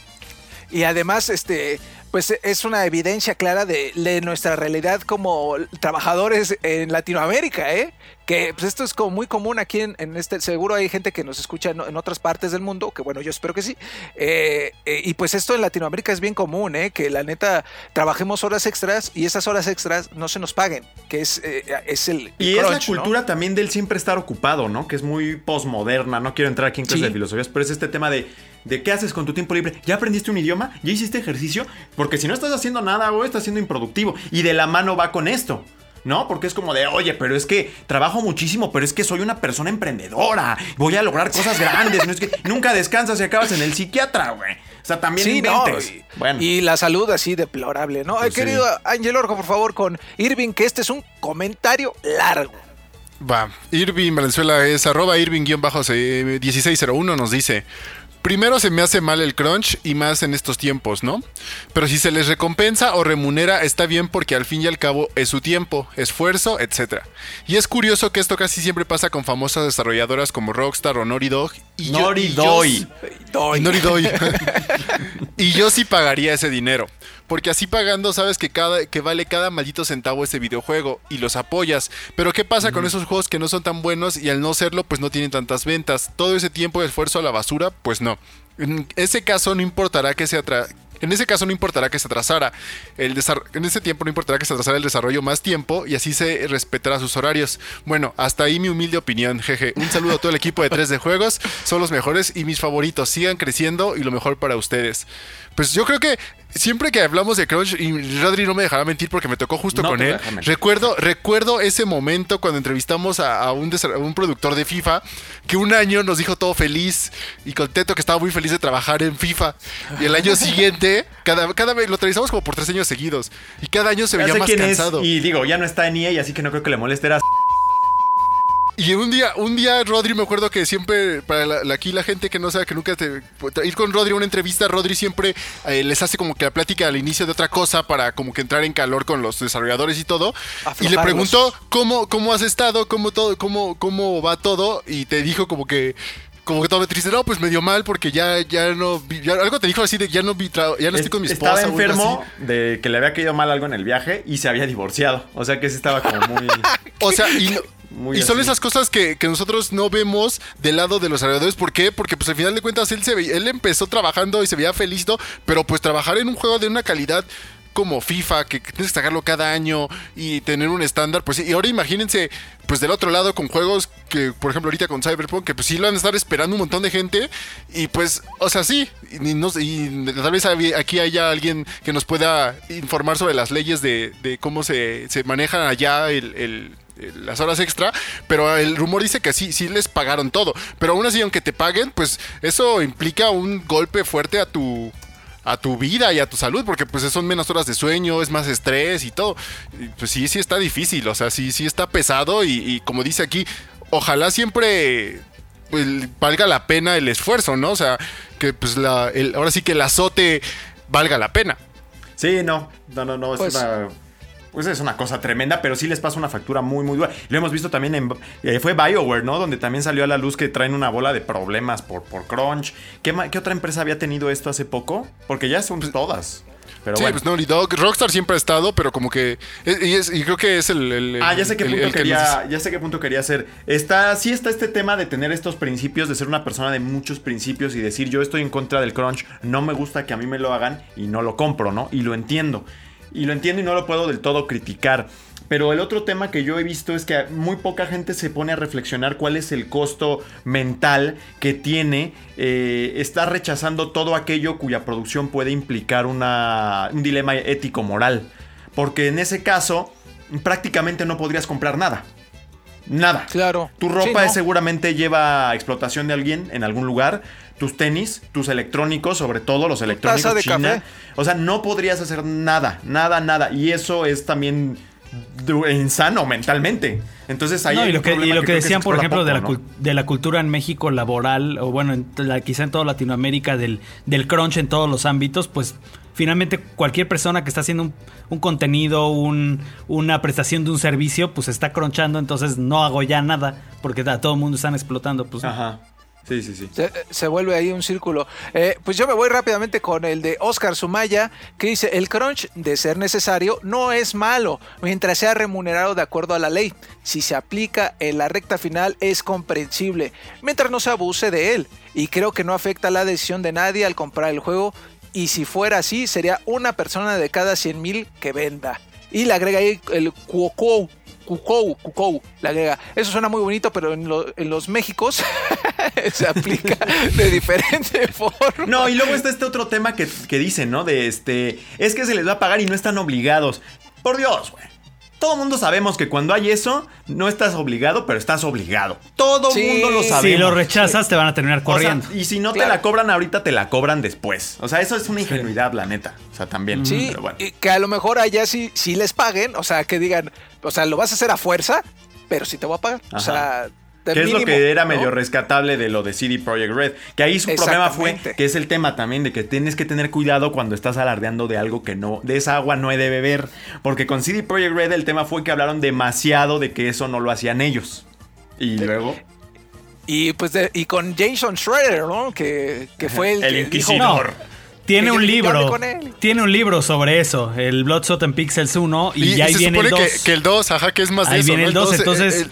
Y además, este, pues es una evidencia clara de, nuestra realidad como trabajadores en Latinoamérica, ¿eh? Que pues esto es como muy común aquí en, este, seguro hay gente que nos escucha en, otras partes del mundo, que bueno, yo espero que sí. Eh, eh, y pues esto en Latinoamérica es bien común, ¿eh? Que la neta trabajemos horas extras y esas horas extras no se nos paguen, que es, eh, es el... Y es la cultura también del siempre estar ocupado, ¿no? Que es muy posmoderna, no quiero entrar aquí en clase de filosofías, pero es este tema de de qué haces con tu tiempo libre. ¿Ya aprendiste un idioma? ¿Ya hiciste ejercicio? Porque si no estás haciendo nada, o estás siendo improductivo. Y de la mano va con esto. ¿no? Porque es como de, oye, pero es que trabajo muchísimo, pero es que soy una persona emprendedora, voy a lograr cosas grandes, no es que nunca descansas y acabas en el psiquiatra, güey. O sea, también sí, y, bueno. y la salud así deplorable, ¿no? Pues querido Ángel Orjo, por favor, con Irving, que este es un comentario largo. Va, Irving Valenzuela es arroba Irving-1601 nos dice, Primero se me hace mal el crunch y más en estos tiempos, ¿no? Pero si se les recompensa o remunera está bien porque al fin y al cabo es su tiempo, esfuerzo, etc. Y es curioso que esto casi siempre pasa con famosas desarrolladoras como Rockstar o Naughty Dog. Y Naughty Dog. y yo sí pagaría ese dinero. Porque así pagando sabes que, cada, que vale cada maldito centavo ese videojuego y los apoyas. Pero ¿qué pasa con esos juegos que no son tan buenos y al no serlo pues no tienen tantas ventas? Todo ese tiempo de esfuerzo a la basura, pues no. En ese caso no importará que sea en ese caso no importará que se atrasara el en ese tiempo no importará que se atrasara el desarrollo más tiempo y así se respetará sus horarios. Bueno, hasta ahí mi humilde opinión, jeje. Un saludo a todo el equipo de 3 de juegos, son los mejores y mis favoritos. Sigan creciendo y lo mejor para ustedes. Pues yo creo que siempre que hablamos de Crunch, y Rodri no me dejará mentir porque me tocó justo con él, recuerdo, recuerdo ese momento cuando entrevistamos a, un, un, productor de FIFA que un año nos dijo todo feliz y contento que estaba muy feliz de trabajar en FIFA. Y el año siguiente, cada, cada vez lo entrevistamos como por tres años seguidos. Y cada año se veía más cansado. y digo, ya no está en EA, así que no creo que le moleste. Y un día, un día Rodri, me acuerdo que siempre, para aquí la gente que no sabe que nunca te. Ir con Rodri a una entrevista, Rodri siempre eh, les hace como que la plática al inicio de otra cosa para como que entrar en calor con los desarrolladores y todo. Y le preguntó cómo, cómo has estado, cómo todo, cómo, cómo va todo. Y te dijo como que como que todo me triste, no, pues me dio mal porque ya, ya no algo te dijo así de ya no vi ya no estoy con mi esposa. Estaba enfermo de que le había caído mal algo en el viaje y se había divorciado. O sea que sí estaba como muy. o sea, y y son esas cosas que, nosotros no vemos del lado de los alrededores. ¿Por qué? Porque pues al final de cuentas él, se él empezó trabajando y se veía feliz, pero pues trabajar en un juego de una calidad como FIFA, que tienes que sacarlo cada año y tener un estándar, pues y ahora imagínense, pues del otro lado con juegos que, por ejemplo, ahorita con Cyberpunk, que pues sí lo van a estar esperando un montón de gente y pues, o sea, sí, y, no, y tal vez aquí haya alguien que nos pueda informar sobre las leyes de, cómo se, se manejan allá el las horas extra, pero el rumor dice que sí, sí les pagaron todo. Pero aún así, aunque te paguen, pues eso implica un golpe fuerte a tu a tu vida y a tu salud, porque pues son menos horas de sueño, es más estrés y todo. pues sí, sí está difícil, o sea, sí, sí está pesado y, como dice aquí, ojalá siempre pues, valga la pena el esfuerzo, ¿no? O sea, que pues la, ahora sí que el azote valga la pena. Sí, no, no, no, no, es pues una pues es una cosa tremenda, pero sí les pasa una factura muy, muy dura. Lo hemos visto también en. eh, fue BioWare, ¿no? Donde también salió a la luz que traen una bola de problemas por, por crunch. ¿Qué, qué otra empresa había tenido esto hace poco? Porque ya son todas. Pero sí, bueno. pues Naughty Dog. Rockstar siempre ha estado, pero como que. es- y, es- y creo que es el. el- Ah, ya sé qué el- punto el quería, ya sé qué punto quería hacer. Está, sí está este tema de tener estos principios, de ser una persona de muchos principios y decir yo estoy en contra del crunch, no me gusta que a mí me lo hagan y no lo compro, ¿no? Y lo entiendo. Y lo entiendo y no lo puedo del todo criticar. Pero el otro tema que yo he visto es que muy poca gente se pone a reflexionar cuál es el costo mental que tiene eh, estar rechazando todo aquello cuya producción puede implicar una, un dilema ético-moral. Porque en ese caso prácticamente no podrías comprar nada. Nada. Claro. Tu ropa Sí, ¿no? es- seguramente lleva a explotación de alguien en algún lugar. Tus tenis, tus electrónicos, sobre todo los electrónicos taza de China. café. O sea, no podrías hacer nada, nada, nada. Y eso es también insano mentalmente. Entonces ahí No, hay y lo que, y lo que decían, por ejemplo, de, la de la cultura en México laboral, o bueno, en la- quizá en toda Latinoamérica, del, del crunch en todos los ámbitos, pues finalmente cualquier persona que está haciendo un, un contenido, un- una prestación de un servicio, pues está cronchando, entonces no hago ya nada, porque a todo el mundo están explotando. Pues, Ajá. Sí, sí, sí. Se, vuelve ahí un círculo. Eh, pues yo me voy rápidamente con el de Oscar Sumaya, que dice, el crunch, de ser necesario, no es malo, mientras sea remunerado de acuerdo a la ley. Si se aplica en la recta final es comprensible, mientras no se abuse de él. Y creo que no afecta la decisión de nadie al comprar el juego. Y si fuera así, sería una persona de cada 100 mil que venda. Y le agrega ahí el cuoco. Cucou, cucou, le agrega. Eso suena muy bonito, pero en, lo- en los Méxicos se aplica de diferente forma. No, y luego está este otro tema que, que dicen, ¿no? De este. Es que se les va a pagar y no están obligados. Por Dios, güey. Todo mundo sabemos que cuando hay eso, no estás obligado, pero estás obligado. Todo Sí. mundo lo sabe. si lo rechazas, te van a terminar corriendo. y si no te la cobran ahorita, te la cobran después. O sea, eso es una ingenuidad, la neta. O sea, también. Sí, Pero bueno. y que a lo mejor allá sí, sí les paguen, o sea, que digan, o sea, lo vas a hacer a fuerza, pero sí te voy a pagar. O sea, Que es lo que era ¿no? medio rescatable de lo de CD Projekt Red. Que ahí su problema fue que es el tema también de que tienes que tener cuidado cuando estás alardeando de algo que no, de esa agua no he de beber. Porque con CD Projekt Red el tema fue que hablaron demasiado de que eso no lo hacían ellos. Y luego. Y pues de- y con Jason Schroeder, ¿no? Que, que fue el, El que inquisidor. dijo, Tiene un libro. con él. Tiene un libro sobre eso, el Bloodshot and Pixels 1, y, Y, ya y ahí se viene el supone 2. que, que el 2, ajá, que es más de Ahí eso. viene ¿no? el 2, entonces el-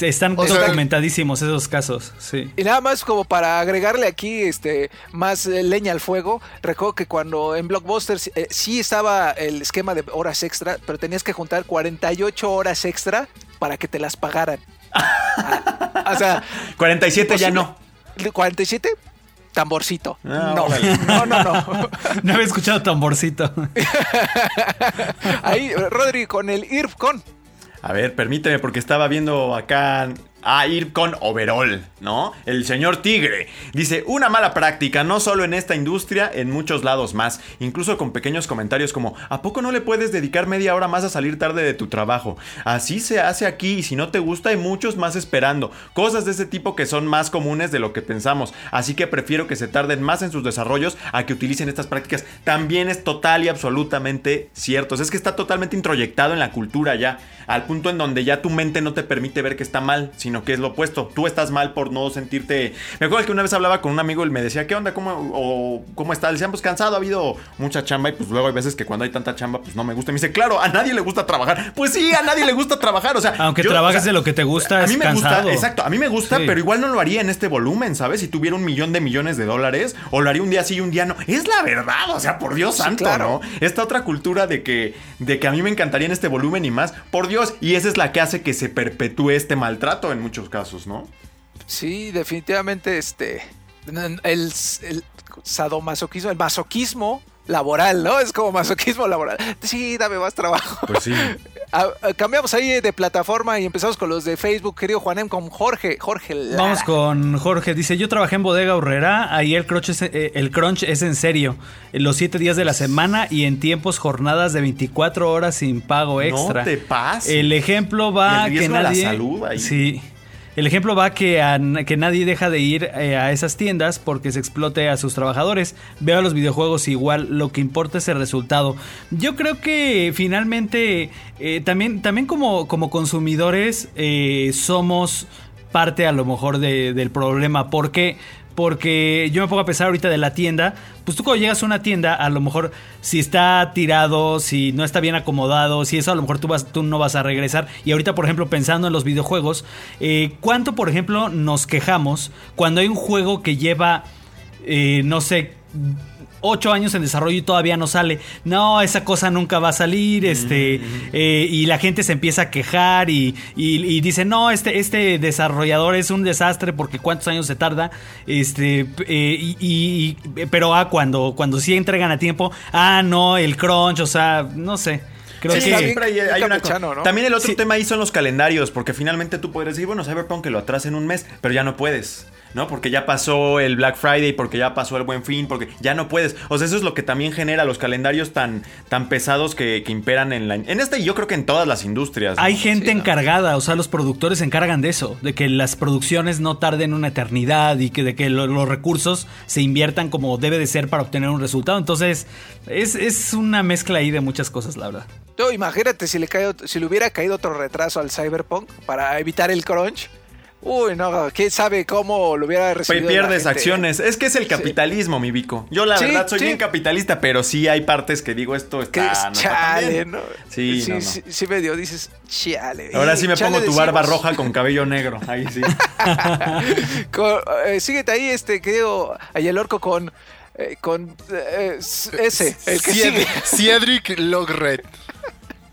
están o sea- documentadísimos esos casos. Sí. Y nada más como para agregarle aquí este más eh, leña al fuego, recuerdo que cuando en Blockbuster eh, sí estaba el esquema de horas extra, pero tenías que juntar 48 horas extra para que te las pagaran. Ah, o sea, 47 ya no. 47 tamborcito. Ah, no, no, no, no. No había escuchado tamborcito. Ahí, Rodri, con el IRFCON. A ver, permíteme, porque estaba viendo acá a ir con overall, ¿no? El señor Tigre. Dice, una mala práctica, no solo en esta industria, en muchos lados más. Incluso con pequeños comentarios como, ¿a poco no le puedes dedicar media hora más a salir tarde de tu trabajo? Así se hace aquí y si no te gusta hay muchos más esperando. Cosas de ese tipo que son más comunes de lo que pensamos. Así que prefiero que se tarden más en sus desarrollos a que utilicen estas prácticas. También es total y absolutamente cierto. Es que está totalmente introyectado en la cultura ya. Al punto en donde ya tu mente no te permite ver que está mal, sino que es lo opuesto. Tú estás mal por no sentirte. Me acuerdo que una vez hablaba con un amigo y me decía, ¿qué onda? ¿Cómo, o, ¿cómo está? Le decían, pues cansado, ha habido mucha chamba y pues luego hay veces que cuando hay tanta chamba, pues no me gusta. Y me dice, claro, a nadie le gusta trabajar. Pues sí, a nadie le gusta trabajar. O sea, Aunque yo- trabajes o sea, de lo que te gusta, a es mí me cansado. gusta, exacto, a mí me gusta, Sí. pero igual no lo haría en este volumen, ¿sabes? Si tuviera un millón de millones de dólares, o lo haría un día sí y un día no. Es la verdad, o sea, por Dios Sí, santo, claro. ¿no? Esta otra cultura de que, de que a mí me encantaría en este volumen y más, por Dios, y esa es la que hace que se perpetúe este maltrato en muchos casos, ¿no? Sí, definitivamente este el, el sadomasoquismo, el masoquismo laboral, ¿no? Es como masoquismo laboral. Sí, dame más trabajo. Pues sí. Ah, cambiamos ahí de plataforma y empezamos con los de Facebook, querido Juanem, con Jorge, Jorge Lara. Vamos con Jorge. Dice, yo trabajé en Bodega Horrera, ahí el crunch es, eh, el crunch es en serio. Los siete días de la semana y en tiempos jornadas de 24 horas sin pago extra. te pases. El ejemplo va el que riesgo a la nadie... salud ahí. Sí. El ejemplo va que, que nadie deja de ir eh, a esas tiendas porque se explote a sus trabajadores. Veo a los videojuegos igual, lo que importa es el resultado. Yo creo que finalmente eh, también, también como, como consumidores eh, somos parte a lo mejor de- del problema. ¿Por qué? Porque yo me pongo a pensar ahorita de la tienda. Pues tú cuando llegas a una tienda, a lo mejor si está tirado, si no está bien acomodado, si eso a lo mejor tú, no vas a regresar. Y ahorita, por ejemplo, pensando en los videojuegos, eh, ¿cuánto, por ejemplo, nos quejamos cuando hay un juego que lleva, eh, no sé, ocho años en desarrollo y todavía no sale. No, esa cosa nunca va a salir. Este. eh, y la gente se empieza a quejar y, y- y dice, no, este, este desarrollador es un desastre porque cuántos años se tarda. Este. eh, y, y- y- pero ah, cuando, cuando sí entregan a tiempo. Ah, no, el crunch. O sea, no sé. Creo Sí, que. siempre hay, hay una co- campechano, ¿no? También el otro Sí. tema ahí son los calendarios, porque finalmente tú podrías decir, bueno, Cyberpunk que lo atrasa en un mes, pero ya no puedes. ¿No? Porque ya pasó el Black Friday, porque ya pasó el Buen Fin, porque ya no puedes. O sea, eso es lo que también genera los calendarios tan, tan pesados que, que imperan en la. En esta y yo creo que en todas las industrias. ¿no? Hay gente Sí, no. encargada, o sea, los productores se encargan de eso, de que las producciones no tarden una eternidad y que de que lo- los recursos se inviertan como debe de ser para obtener un resultado. Entonces, es, es una mezcla ahí de muchas cosas, la verdad. No, imagínate si le, cae, si le hubiera caído otro retraso al Cyberpunk para evitar el crunch. Uy, no, quién sabe cómo lo hubiera recibido. pierdes gente. acciones. Es que es el capitalismo, mi Vico. Yo la Sí, verdad soy sí. bien capitalista, pero sí hay partes que digo esto Que está, es no chale. ¿no? Sí, sí, no, no. sí, sí medio dices, chale. Ahora sí me chale pongo tu barba roja con cabello negro. Ahí sí. Con- eh, síguete ahí, este, querido Ayelorco, con, eh, con eh, ese, el que sigue. Cied- Cedric Logred.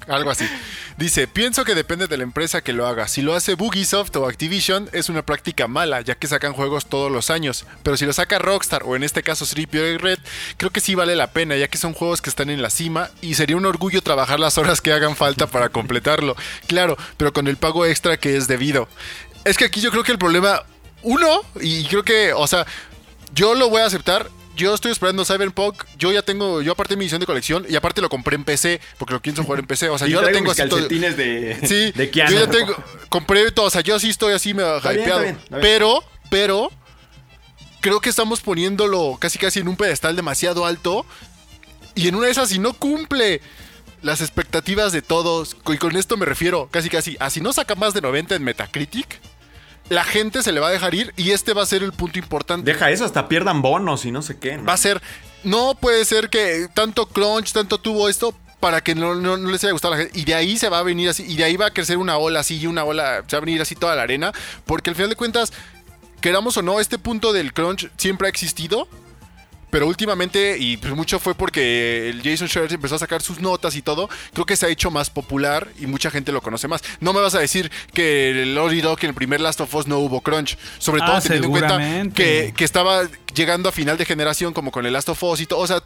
Algo así. Dice, pienso que depende de la empresa que lo haga. Si lo hace Bugisoft o Activision es una práctica mala, ya que sacan juegos todos los años. Pero si lo saca Rockstar o en este caso Sleepy Red, creo que sí vale la pena, ya que son juegos que están en la cima y sería un orgullo trabajar las horas que hagan falta para completarlo. Claro, pero con el pago extra que es debido. Es que aquí yo creo que el problema, uno, y creo que, o sea, yo lo voy a aceptar. Yo estoy esperando Cyberpunk. Yo ya tengo, yo aparte mi edición de colección y aparte lo compré en PC porque lo pienso jugar en PC. O sea, yo traigo tengo así todo. de, Sí, de Keanu. yo ya tengo, compré todo. O sea, yo sí estoy así me bien, hypeado. está bien, está bien. Pero, pero, creo que estamos poniéndolo casi casi en un pedestal demasiado alto. Y en una de esas, si no cumple las expectativas de todos, y con esto me refiero casi casi a si no saca más de 90 en Metacritic, la gente se le va a dejar ir y este va a ser el punto importante. Deja eso, hasta pierdan bonos y no sé qué. ¿no? Va a ser, no puede ser que tanto crunch, tanto tuvo esto para que no, no- no les haya gustado a la gente. Y de ahí se va a venir así, y de ahí va a crecer una ola así y una ola, se va a venir así toda la arena, porque al final de cuentas, queramos o no, este punto del crunch siempre ha existido. Pero últimamente, y pues mucho fue porque el Jason Schreier empezó a sacar sus notas y todo, creo que se ha hecho más popular y mucha gente lo conoce más. No me vas a decir que el Naughty Dog en el primer Last of Us no hubo crunch. Sobre Ah, todo teniendo en cuenta que, que estaba llegando a final de generación como con el Last of Us y todo. O sea,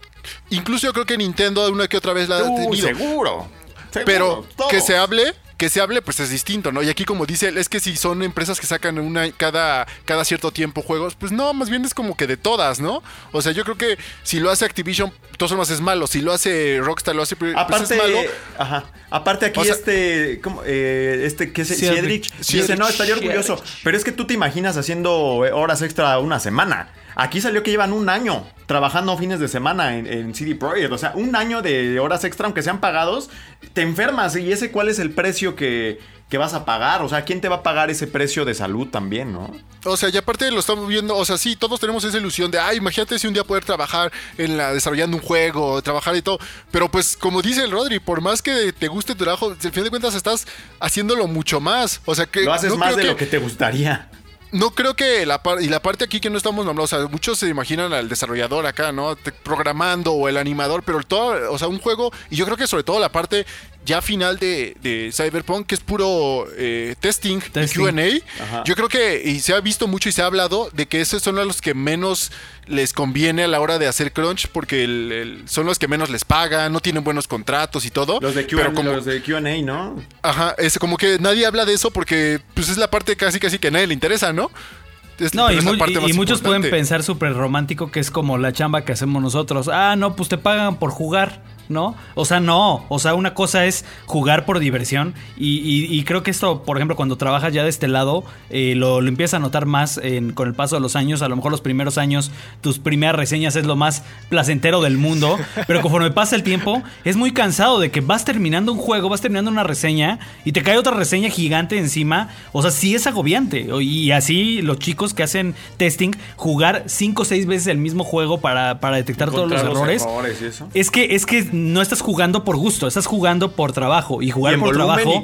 incluso yo creo que Nintendo una que otra vez la ha tenido. seguro. Seguro, Pero todo. que se hable, que se hable, pues es distinto, ¿no? Y aquí como dice él, es que si son empresas que sacan una cada, cada cierto tiempo juegos, pues no, más bien es como que de todas, ¿no? O sea, yo creo que si lo hace Activision, todas formas es malo. Si lo hace Rockstar, lo hace pues Aparte, es malo. ajá. Aparte aquí O sea- este, ¿cómo? Eh, este que es Cedric. Cedric, dice, no, estaría orgulloso. Pero es que tú te imaginas haciendo horas extra una semana. Aquí salió que llevan un año trabajando fines de semana en, en CD Projekt. O sea, un año de horas extra, aunque sean pagados, te enfermas. ¿Y ese cuál es el precio que, que vas a pagar? O sea, ¿quién te va a pagar ese precio de salud también, no? O sea, y aparte lo estamos viendo, o sea, sí, todos tenemos esa ilusión de, ay, imagínate si un día poder trabajar en la desarrollando un juego, trabajar y todo. Pero pues, como dice el Rodri, por más que te guste tu trabajo, al final de cuentas estás haciéndolo mucho más. O sea, que Lo haces no más de que- lo que te gustaría. No creo que la parte y la parte aquí que no estamos nombrando, o sea, muchos se imaginan al desarrollador acá, ¿no? Te- programando o el animador, pero todo, o sea, un juego, y yo creo que sobre todo la parte ya final de, de Cyberpunk, que es puro eh, testing, Testing. QA, Ajá. yo creo que, y se ha visto mucho y se ha hablado de que esos son a los que menos les conviene a la hora de hacer crunch, porque el- el- son los que menos les pagan, no tienen buenos contratos y todo. Los de pero Q&A, como, los de Q&A, ¿no? Ajá, es como que nadie habla de eso porque pues es la parte casi casi que a nadie le interesa, ¿no? Es- No, y, muchos pueden pensar súper romántico que es como la chamba que hacemos nosotros. Ah, no, pues te pagan por jugar. ¿No? O sea, no. O sea, una cosa es jugar por diversión. Y, y- y creo que esto, por ejemplo, cuando trabajas ya de este lado, eh, lo, lo empiezas a notar más en- con el paso de los años. A lo mejor los primeros años, tus primeras reseñas es lo más placentero del mundo. Pero conforme pasa el tiempo, es muy cansado de que vas terminando un juego, vas terminando una reseña y te cae otra reseña gigante encima. O sea, sí es agobiante. Y así los chicos que hacen testing, jugar cinco o seis veces el mismo juego para, para detectar todos los errores. errores y eso. Es que, es que no estás jugando por gusto, estás jugando por trabajo. Y jugar Y por trabajo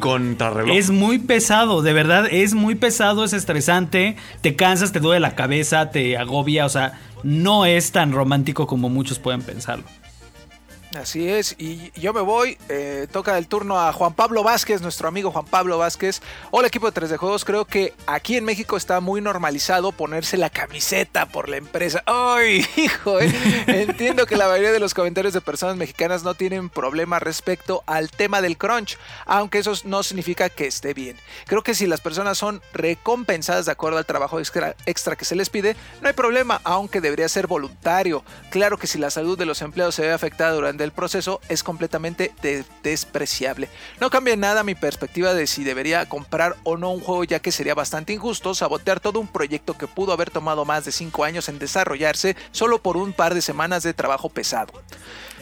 es muy pesado, de verdad, es muy pesado, es estresante, te cansas, te duele la cabeza, te agobia, o sea, no es tan romántico como muchos pueden pensarlo. Así es, y yo me voy, eh, toca el turno a Juan Pablo Vázquez, nuestro amigo Juan Pablo Vázquez. Hola equipo de 3D Juegos, creo que aquí en México está muy normalizado ponerse la camiseta por la empresa. ¡Ay, hijo! eh! Entiendo que la mayoría de los comentarios de personas mexicanas no tienen problema respecto al tema del crunch, aunque eso no significa que esté bien. Creo que si las personas son recompensadas de acuerdo al trabajo extra, extra que se les pide, no hay problema, aunque debería ser voluntario. Claro que si la salud de los empleados se ve afectada durante el proceso, es completamente de- despreciable. No cambia nada mi perspectiva de si debería comprar o no un juego, ya que sería bastante injusto sabotear todo un proyecto que pudo haber tomado más de 5 años en desarrollarse solo por un par de semanas de trabajo pesado.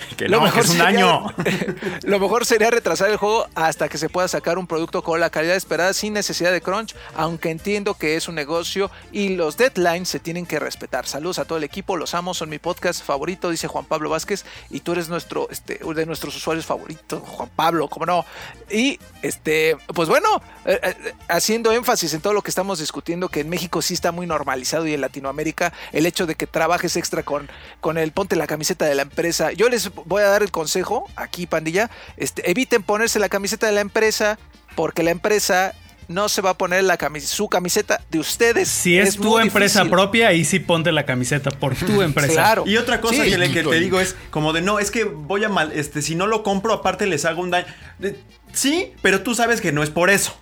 Que no, que es un sería- año. lo mejor sería retrasar el juego hasta que se pueda sacar un producto con la calidad esperada sin necesidad de crunch, aunque entiendo que es un negocio y los deadlines se tienen que respetar. Saludos a todo el equipo, los amo, son mi podcast favorito, dice Juan Pablo Vázquez, y tú eres nuestro, este, de nuestros usuarios favoritos, Juan Pablo, cómo no. Y este, pues bueno, eh, eh, haciendo énfasis en todo lo que estamos discutiendo, que en México sí está muy normalizado y en Latinoamérica el hecho de que trabajes extra con, con el ponte la camiseta de la empresa. Yo les voy a dar el consejo aquí, pandilla, este, eviten ponerse la camiseta de la empresa porque la empresa no se va a poner la camis- su camiseta de ustedes. Si es, tu empresa difícil. propia, ahí sí ponte la camiseta por tu empresa. Claro. Y otra cosa Sí. que, le- que te digo es como de no, es que voy a mal, este, si no lo compro, aparte les hago un daño. De- sí, pero tú sabes que no es por eso.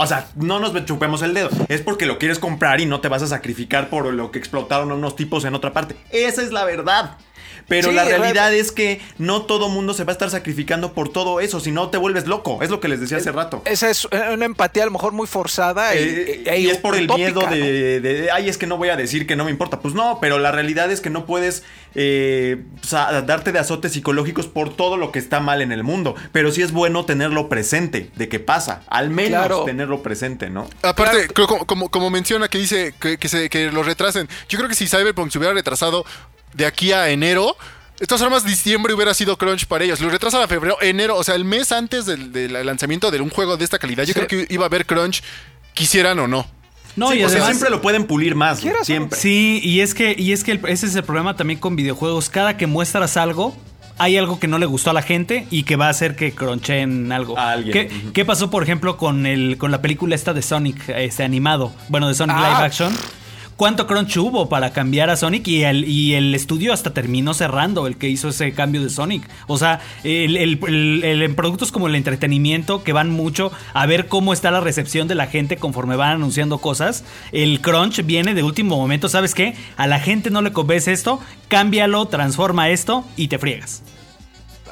O sea, no nos chupemos el dedo. Es porque lo quieres comprar y no te vas a sacrificar por lo que explotaron unos tipos en otra parte. Esa es la verdad. Pero Sí, la realidad es que no todo mundo se va a estar sacrificando por todo eso, si no te vuelves loco. Es lo que les decía hace rato. Esa es una empatía a lo mejor muy forzada y, Eh, y- y es por el miedo ¿no? de, de- de, ay, es que no voy a decir que no me importa. Pues no, pero la realidad es que no puedes eh, sa- darte de azotes psicológicos por todo lo que está mal en el mundo. Pero sí es bueno tenerlo presente, de qué pasa. Al menos Claro. tenerlo presente, ¿no? Aparte, creo como, como, como menciona que dice que, que se, que lo retrasen. Yo creo que si Cyberpunk se hubiera retrasado de aquí a enero, de todas formas, diciembre hubiera sido crunch para ellos. Lo retrasan a febrero, enero, o sea, el mes antes del, del lanzamiento de un juego de esta calidad. Yo Sí. creo que iba a haber crunch, quisieran o no. No, Sí, y o sea, siempre lo pueden pulir más. No. Siempre. Sí, y es que, y es que el- ese es el problema también con videojuegos. Cada que muestras algo, hay algo que no le gustó a la gente y que va a hacer que cronchen algo. A alguien. ¿Qué, Ujú. qué pasó, por ejemplo, con el con la película esta de Sonic, este animado? Bueno, de Sonic Ah. Live Action. ¿Cuánto crunch hubo para cambiar a Sonic? Y el, estudio hasta terminó cerrando el que hizo ese cambio de Sonic. O sea, el, el- productos como el entretenimiento, que van mucho a ver cómo está la recepción de la gente conforme van anunciando cosas, el crunch viene de último momento. ¿Sabes qué? A la gente no le convence esto, cámbialo, transforma esto y te friegas.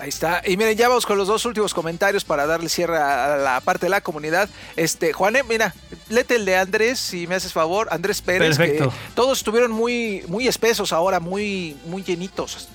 Ahí está. Y miren, ya vamos con los dos últimos comentarios para darle cierre a la parte de la comunidad. Este, Juané, mira, léete el de Andrés, si me haces favor. Andrés Pérez. Perfecto. que todos estuvieron muy, muy espesos ahora, muy, muy llenitos.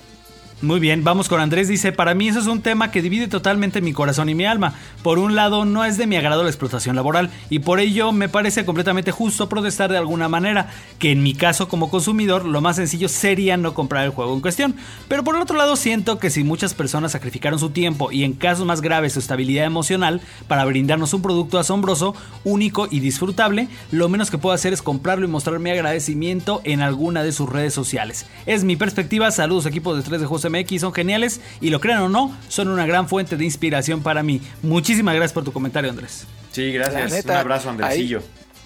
Muy bien, vamos con Andrés. Dice, para mí eso es un tema que divide totalmente mi corazón y mi alma. Por un lado, no es de mi agrado la explotación laboral y por ello me parece completamente justo protestar de alguna manera, que en mi caso como consumidor lo más sencillo sería no comprar el juego en cuestión. Pero por otro lado, siento que si muchas personas sacrificaron su tiempo y en casos más graves su estabilidad emocional para brindarnos un producto asombroso, único y disfrutable, lo menos que puedo hacer es comprarlo y mostrar mi agradecimiento en alguna de sus redes sociales. Es mi perspectiva, saludos equipos de 3 de Juegos MX, son geniales y lo crean o no, son una gran fuente de inspiración para mí. Muchísimas gracias por tu comentario, Andrés. Sí, gracias. neta, Un abrazo, Andresillo.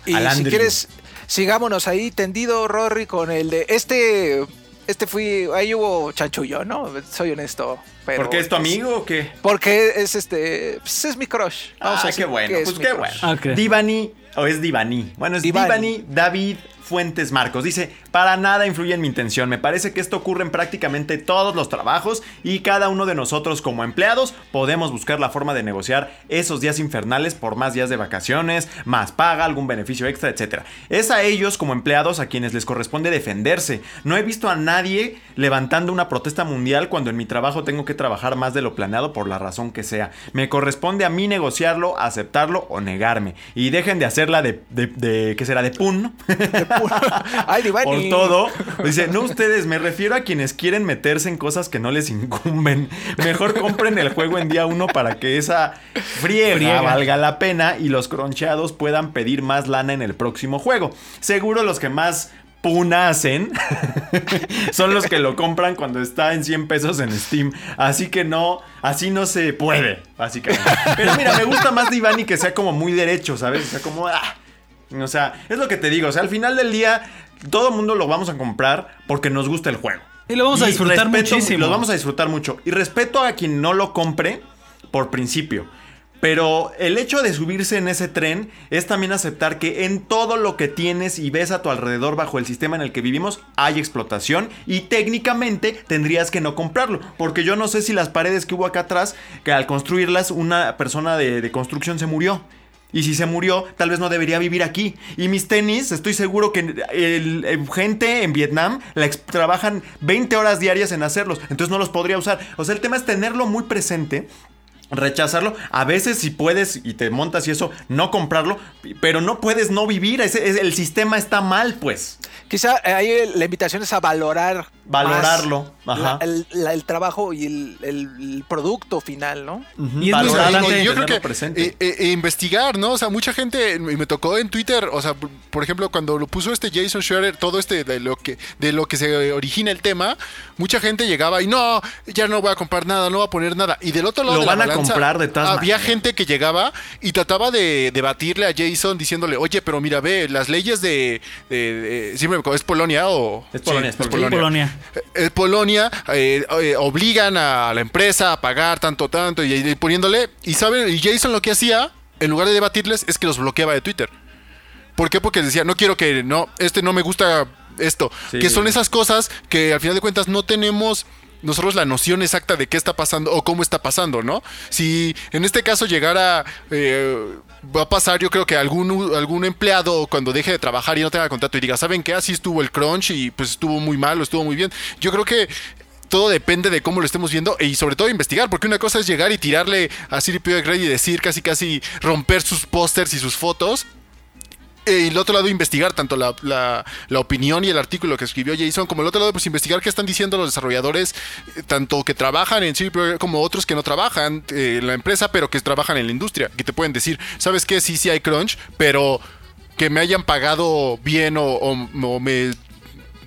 ahí. Y Al si Andrew. quieres, sigámonos ahí tendido, Rory, con el de este. Este fui. Ahí hubo chanchullo, ¿no? Soy honesto. Pero ¿Por qué es tu amigo o qué? Porque es este. Pues es mi crush. Vamos a Ay, decir qué bueno. que es Pues qué crush. bueno. Ok. Divani, o es Divani. Bueno, es Divani. Divani David Fuentes Marcos. Dice, para nada influye en mi intención. Me parece que esto ocurre en prácticamente todos los trabajos y cada uno de nosotros como empleados podemos buscar la forma de negociar esos días infernales por más días de vacaciones, más paga, algún beneficio extra, etc. Es a ellos como empleados a quienes les corresponde defenderse. No he visto a nadie levantando una protesta mundial cuando en mi trabajo tengo que trabajar más de lo planeado por la razón que sea. Me corresponde a mí negociarlo, aceptarlo o negarme. Y dejen de hacerla de, de, ¿qué será? De pun. Por todo. Dice, no ustedes, me refiero a quienes quieren meterse en cosas que no les incumben. Mejor compren el juego en día uno para que esa friega, Friega. valga la pena y los croncheados puedan pedir más lana en el próximo juego. Seguro los que más puna hacen son los que lo compran cuando está en 100 pesos en Steam. Así que no, así no se puede, básicamente. Pero mira, me gusta más de Ivani que sea como muy derecho, ¿sabes? O sea, como... ah. O sea, es lo que te digo. O sea, al final del día, todo el mundo lo vamos a comprar porque nos gusta el juego. Y lo vamos a disfrutar respeto- muchísimo. Lo vamos a disfrutar mucho. Y respeto a quien no lo compre por principio. Pero el hecho de subirse en ese tren es también aceptar que en todo lo que tienes y ves a tu alrededor bajo el sistema en el que vivimos hay explotación y técnicamente tendrías que no comprarlo. Porque yo no sé si las paredes que hubo acá atrás, que al construirlas una persona de, de construcción se murió. Y si se murió, tal vez no debería vivir aquí. Y mis tenis, estoy seguro que el- el- gente en Vietnam la trabajan 20 horas diarias en hacerlos. Entonces no los podría usar. O sea, el tema es tenerlo muy presente. Rechazarlo, a veces si puedes y te montas y eso, no comprarlo, pero no puedes no vivir, el sistema está mal pues. Quizá eh, ahí la invitación es a valorar. Valorarlo, más ajá. la- el, la- el trabajo y el, el- el producto final, ¿no? Y es muy yo creo que presente. eh, eh, eh, investigar, ¿no? O sea, mucha gente, y me tocó en Twitter, o sea, por- ejemplo, cuando lo puso este Jason Schreier, todo este de lo que de lo que se origina el tema, mucha gente llegaba y no, ya no voy a comprar nada, no voy a poner nada. Y del otro lado Lo de la van a balanza, comprar de todas Había maneras. gente que llegaba y trataba de debatirle a Jason diciéndole, oye, pero mira, ve, las leyes de, de- de- siempre me acuerdo, ¿es Polonia o Es Polonia, Sí, es Sí, Polonia. Eh, Polonia eh, eh, obligan a la empresa a pagar tanto, tanto y, y poniéndole. Y saben, y Jason lo que hacía, en lugar de debatirles, es que los bloqueaba de Twitter. ¿Por qué? Porque decía, no quiero que, no, este no me gusta esto. Sí. Que son esas cosas que al final de cuentas no tenemos nosotros la noción exacta de qué está pasando o cómo está pasando, ¿no? Si en este caso llegara, eh, va a pasar yo creo que algún, algún empleado cuando deje de trabajar y no tenga contrato y diga, ¿saben qué? Así estuvo el crunch y pues estuvo muy mal o estuvo muy bien. Yo creo que todo depende de cómo lo estemos viendo y sobre todo investigar, porque una cosa es llegar y tirarle a Siri Grey y decir casi casi romper sus pósters y sus fotos. Eh, Y el otro lado investigar tanto la, la- la opinión y el artículo que escribió Jason, como el otro lado pues investigar qué están diciendo los desarrolladores, eh, tanto que trabajan en Projekt como otros que no trabajan eh, en la empresa, pero que trabajan en la industria, que te pueden decir, ¿sabes qué? Sí, sí hay crunch, pero que me hayan pagado bien o, o- o me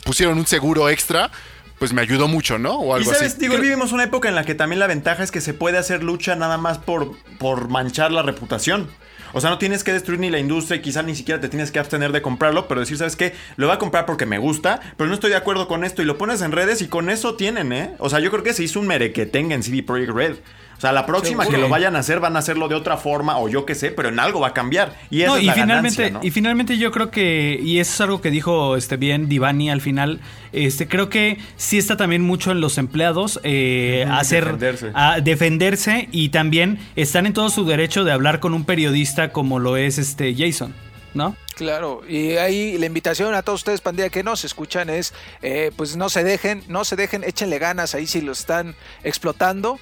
pusieron un seguro extra, pues me ayudó mucho, ¿no? O Y algo sabes, así. digo, vivimos una época en la que también la ventaja es que se puede hacer lucha nada más por, por manchar la reputación. O sea, no tienes que destruir ni la industria y quizá ni siquiera te tienes que abstener de comprarlo, pero decir, ¿sabes qué? Lo voy a comprar porque me gusta, pero no estoy de acuerdo con esto y lo pones en redes y con eso tienen, ¿eh? O sea, yo creo que se hizo un merequetenga en CD Projekt Red. O sea, la próxima Seguro. que lo vayan a hacer van a hacerlo de otra forma o yo qué sé, pero en algo va a cambiar. Y eso No, es y la finalmente, ganancia, ¿no? y finalmente yo creo que, y eso es algo que dijo este bien Divani al final, este, creo que sí está también mucho en los empleados eh, hacer defenderse. a defenderse y también están en todo su derecho de hablar con un periodista como lo es este Jason, ¿no? Claro, y ahí la invitación a todos ustedes, pandilla, que nos escuchan es, eh, pues no se dejen, no se dejen, échenle ganas ahí si lo están explotando,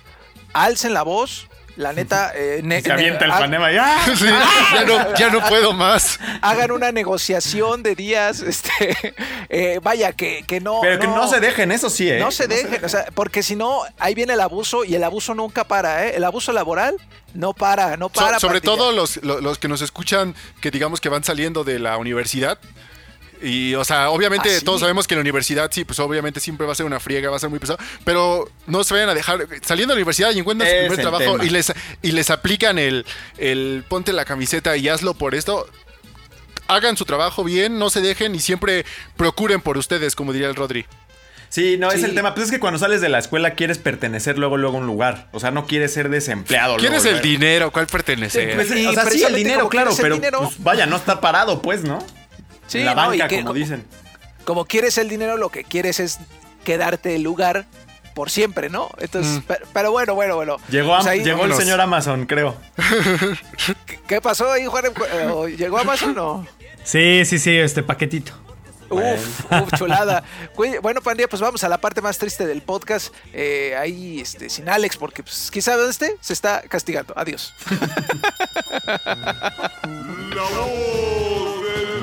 alcen la voz, la neta, eh, ne- Se avienta el ne- panema y. Sí, ya, no, ya no puedo más. hagan una negociación de días, este, eh, vaya, que, que no... Pero que no se dejen, eso sí, ¿eh? No se dejen, o sea, porque si no, ahí viene el abuso y el abuso nunca para, ¿eh? El abuso laboral no para, no So- para. sobre todo los, lo- los que nos escuchan, que digamos que van saliendo de la universidad. Y, o sea, obviamente Ah, sí. todos sabemos que la universidad, sí, pues obviamente siempre va a ser una friega, va a ser muy pesado. Pero no se vayan a dejar. Saliendo de la universidad y encuentran su primer trabajo tema. y les, y les aplican el, el ponte la camiseta y hazlo por esto. Hagan su trabajo bien, no se dejen y siempre procuren por ustedes, como diría el Rodri. Sí, no, es Sí. el tema. Pues es que cuando sales de la escuela quieres pertenecer luego, luego a un lugar. O sea, no quieres ser desempleado. ¿Quién es luego, el luego. dinero? ¿Cuál Sí, pertenece? pues, o sea, sí, el dinero, claro, quieres el pero dinero- pues, vaya, no está parado, pues, ¿no? Sí, En la no, banca, que- como dicen. Como quieres el dinero, lo que quieres es quedarte el lugar por siempre, ¿no? Entonces, pe- pero, bueno, bueno, bueno. Llegó, Pues ahí- llegó el señor Amazon, creo. ¿Qué- ¿Qué pasó ahí, Juan? Eh, ¿o ¿Llegó Amazon o...? Sí, sí, sí, este paquetito. Uf, uf, chulada. Bueno, Pandilla, pues vamos a la parte más triste del podcast. Eh, ahí, este, sin Alex, porque pues, quién sabe dónde esté, se está castigando. Adiós.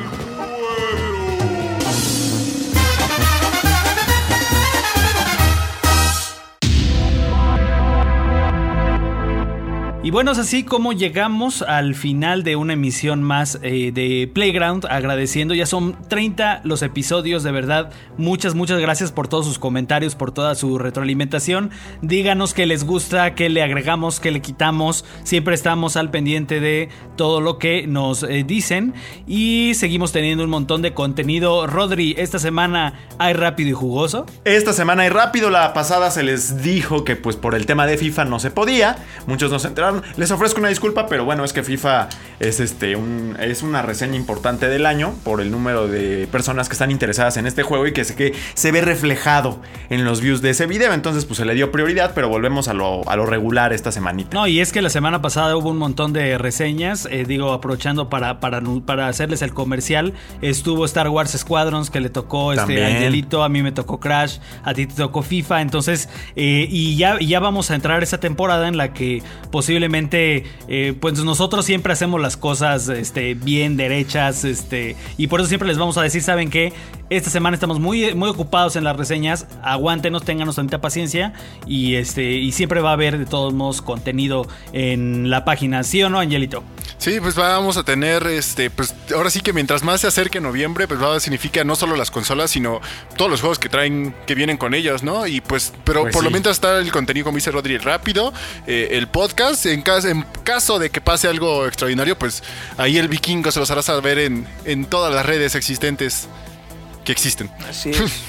Y bueno, es así como llegamos al final de una emisión más eh, de Playground, agradeciendo, ya son 30 los episodios, de verdad, muchas, muchas gracias por todos sus comentarios, por toda su retroalimentación, díganos qué les gusta, qué le agregamos, qué le quitamos, siempre estamos al pendiente de todo lo que nos eh, dicen. Y seguimos teniendo un montón de contenido. Rodri, esta semana hay rápido y jugoso. Esta semana y rápido, la pasada se les dijo que pues por el tema de FIFA no se podía. Muchos no se Les ofrezco una disculpa, pero bueno, es que FIFA es este un, es una reseña importante del año por el número de personas que están interesadas en este juego y que se, que se ve reflejado en los views de ese video. Entonces, pues se le dio prioridad, pero volvemos a lo, a lo regular esta semanita. No, y es que la semana pasada hubo un montón de reseñas, eh, digo, aprovechando para, para, para hacerles el comercial, estuvo Star Wars Squadrons que le tocó este. Angelito, a mí me tocó Crash, a ti te tocó FIFA, entonces, eh, y ya, ya vamos a entrar a esa temporada en la que posiblemente, eh, pues nosotros siempre hacemos las cosas este, bien derechas, este, y por eso siempre les vamos a decir, ¿saben qué? Esta semana estamos muy, muy ocupados en las reseñas, aguántenos, ténganos tanta paciencia, y, este, y siempre va a haber de todos modos contenido en la página, ¿sí o no, Angelito? Sí, pues vamos a tener, este, pues ahora sí que mientras más se acerque noviembre, pues va a significa no solo las consolas, sino todos los juegos que traen, que vienen con ellas, ¿no? Y pues, pero Pues por lo mientras está el contenido, como dice Rodri, rápido, eh, el podcast, en caso, en caso de que pase algo extraordinario, pues ahí el vikingo se los hará saber en, en todas las redes existentes que existen. Así es.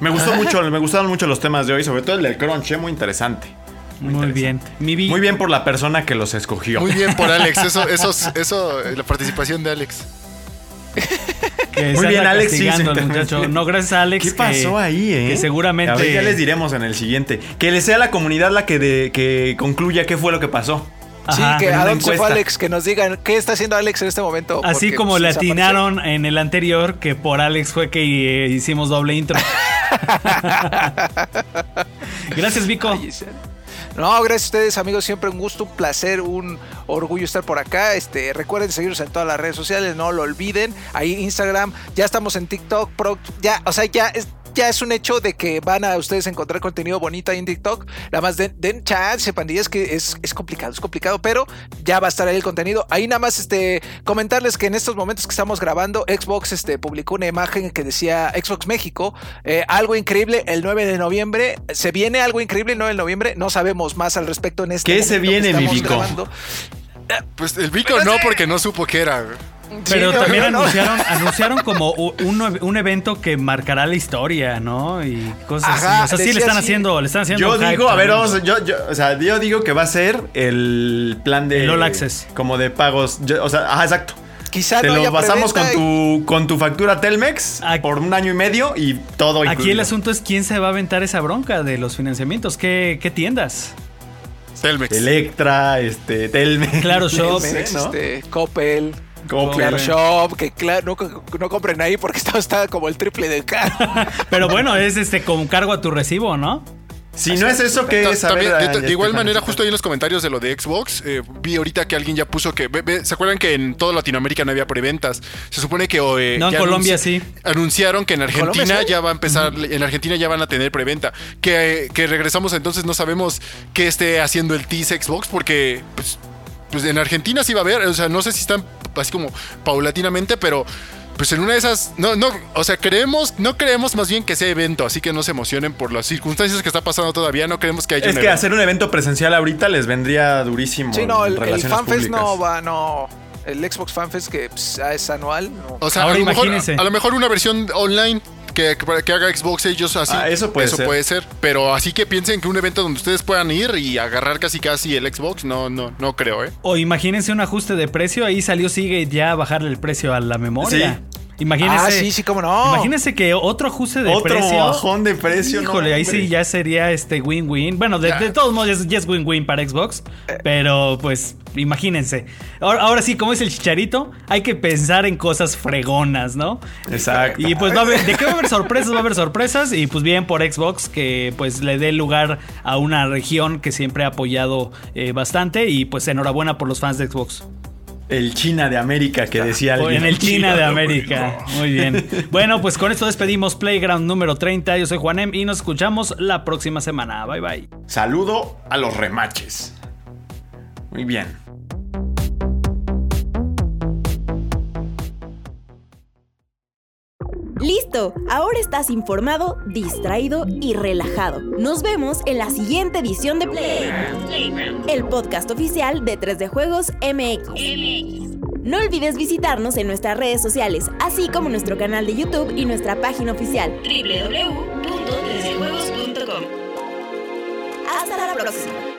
Me gustó mucho, me gustaron mucho los temas de hoy, sobre todo el del crunch, eh, muy interesante. Muy, bien. Muy bien por la persona que los escogió. Muy bien por Alex, eso, eso, eso, eh, la participación de Alex. que Muy bien, Alex, sí, muchacho. No, gracias a Alex. ¿Qué que- pasó ahí, eh? Que seguramente. A ver, ya les diremos en el siguiente. Que le sea la comunidad la que, de- que concluya qué fue lo que pasó. Sí, que a dónde se fue. Alex, que nos digan qué está haciendo Alex en este momento. Así porque, como pues, le desapareció. atinaron en el anterior, que por Alex fue que eh, hicimos doble intro. Gracias, Vico. Ay, No, gracias a ustedes, amigos. Siempre un gusto, un placer, un orgullo estar por acá. Este, recuerden seguirnos en todas las redes sociales, no lo olviden. Ahí Instagram, ya estamos en TikTok, pro- ya, o sea, ya es, ya es un hecho de que van a ustedes encontrar contenido bonito ahí en TikTok. Nada más den, den chance, pandillas, que es, es complicado, es complicado, pero ya va a estar ahí el contenido. Ahí nada más este, comentarles que en estos momentos que estamos grabando, Xbox este, publicó una imagen que decía Xbox México, eh, algo increíble el 9 de noviembre. Se viene algo increíble el 9 de noviembre, no sabemos más al respecto en este ¿Qué se momento que viene, mi estamos Vico? grabando. Pues el Vico no, porque no supo qué era. Pero Sí, también no, no. anunciaron, anunciaron como un, un evento que marcará la historia, ¿no? Y cosas Ajá, así. O sea, sí le están así. haciendo, le están haciendo. Yo digo, a ver, vamos, yo, yo, o sea, yo digo que va a ser el plan de. El All Access. Como de pagos. yo- o sea, ajá, exacto. Quizá Te no lo basamos con tu, con tu factura Telmex Aquí- por un año y medio y todo Aquí incluido. el asunto es quién se va a aventar esa bronca de los financiamientos. ¿Qué, qué tiendas? Telmex. Electra, este, Telmex. Claro Shop. Telmex, ¿no? este, Coppel. Coppel. Claro Shop, que claro, no, no compren ahí porque está, está como el triple de caro. Pero bueno, es este con cargo a tu recibo, ¿no? Si no es eso, que Ta- es? También, de, de ya igual manera, justo ahí en los comentarios de lo de Xbox, eh, vi ahorita que alguien ya puso que. ¿Se acuerdan que en toda Latinoamérica no había preventas? Se supone que. eh, No, en Colombia sí. Anunciaron que en Argentina ya va a empezar. En Argentina ya van a tener preventa. Que, que regresamos entonces, no sabemos qué esté haciendo el Tease Xbox, porque. Pues, pues en Argentina sí va a haber. O sea, no sé si están así como paulatinamente, pero. Pues en una de esas, no, no, o sea, creemos, no creemos más bien que sea evento, así que no se emocionen por las circunstancias que está pasando todavía, no creemos que haya Es un que evento. hacer un evento presencial ahorita les vendría durísimo. Sí, no, en el, FanFest no va, no. El Xbox FanFest que pues, es anual, no. O sea, Ahora a lo, mejor, imagínense. a lo mejor una versión online que, que haga Xbox ellos así. Ah, eso puede ser. puede ser. Pero así que piensen que un evento donde ustedes puedan ir y agarrar casi casi el Xbox, no, no, no creo, ¿eh? O imagínense un ajuste de precio, ahí salió sigue ya a bajarle el precio a la memoria. Sí. Imagínense. Ah, sí, sí, cómo no. Imagínense que otro ajuste de Otro precio. bajón de precio, no, Híjole, ahí sí ya sería este win-win. Bueno, de, todos modos ya es- ya es win-win para Xbox. Pero pues, imagínense. Ahora, ahora sí, como es el chicharito, hay que pensar en cosas fregonas, ¿no? Exacto. Y pues va a haber, de qué va a haber sorpresas, va a haber sorpresas. Y pues bien por Xbox que pues le dé lugar a una región que siempre ha apoyado eh, bastante. Y pues enhorabuena por los fans de Xbox. El China de América que decía alguien. En el China de América. Muy bien. Bueno, pues con esto despedimos Playground número 30. Yo soy Juanem y nos escuchamos la próxima semana. Bye bye. Saludo a los remaches. Muy bien. Listo, ahora estás informado, distraído y relajado. Nos vemos en la siguiente edición de Playground, el podcast oficial de 3D Juegos MX. No olvides visitarnos en nuestras redes sociales, así como nuestro canal de YouTube y nuestra página oficial www.3djuegos.com. Hasta la próxima.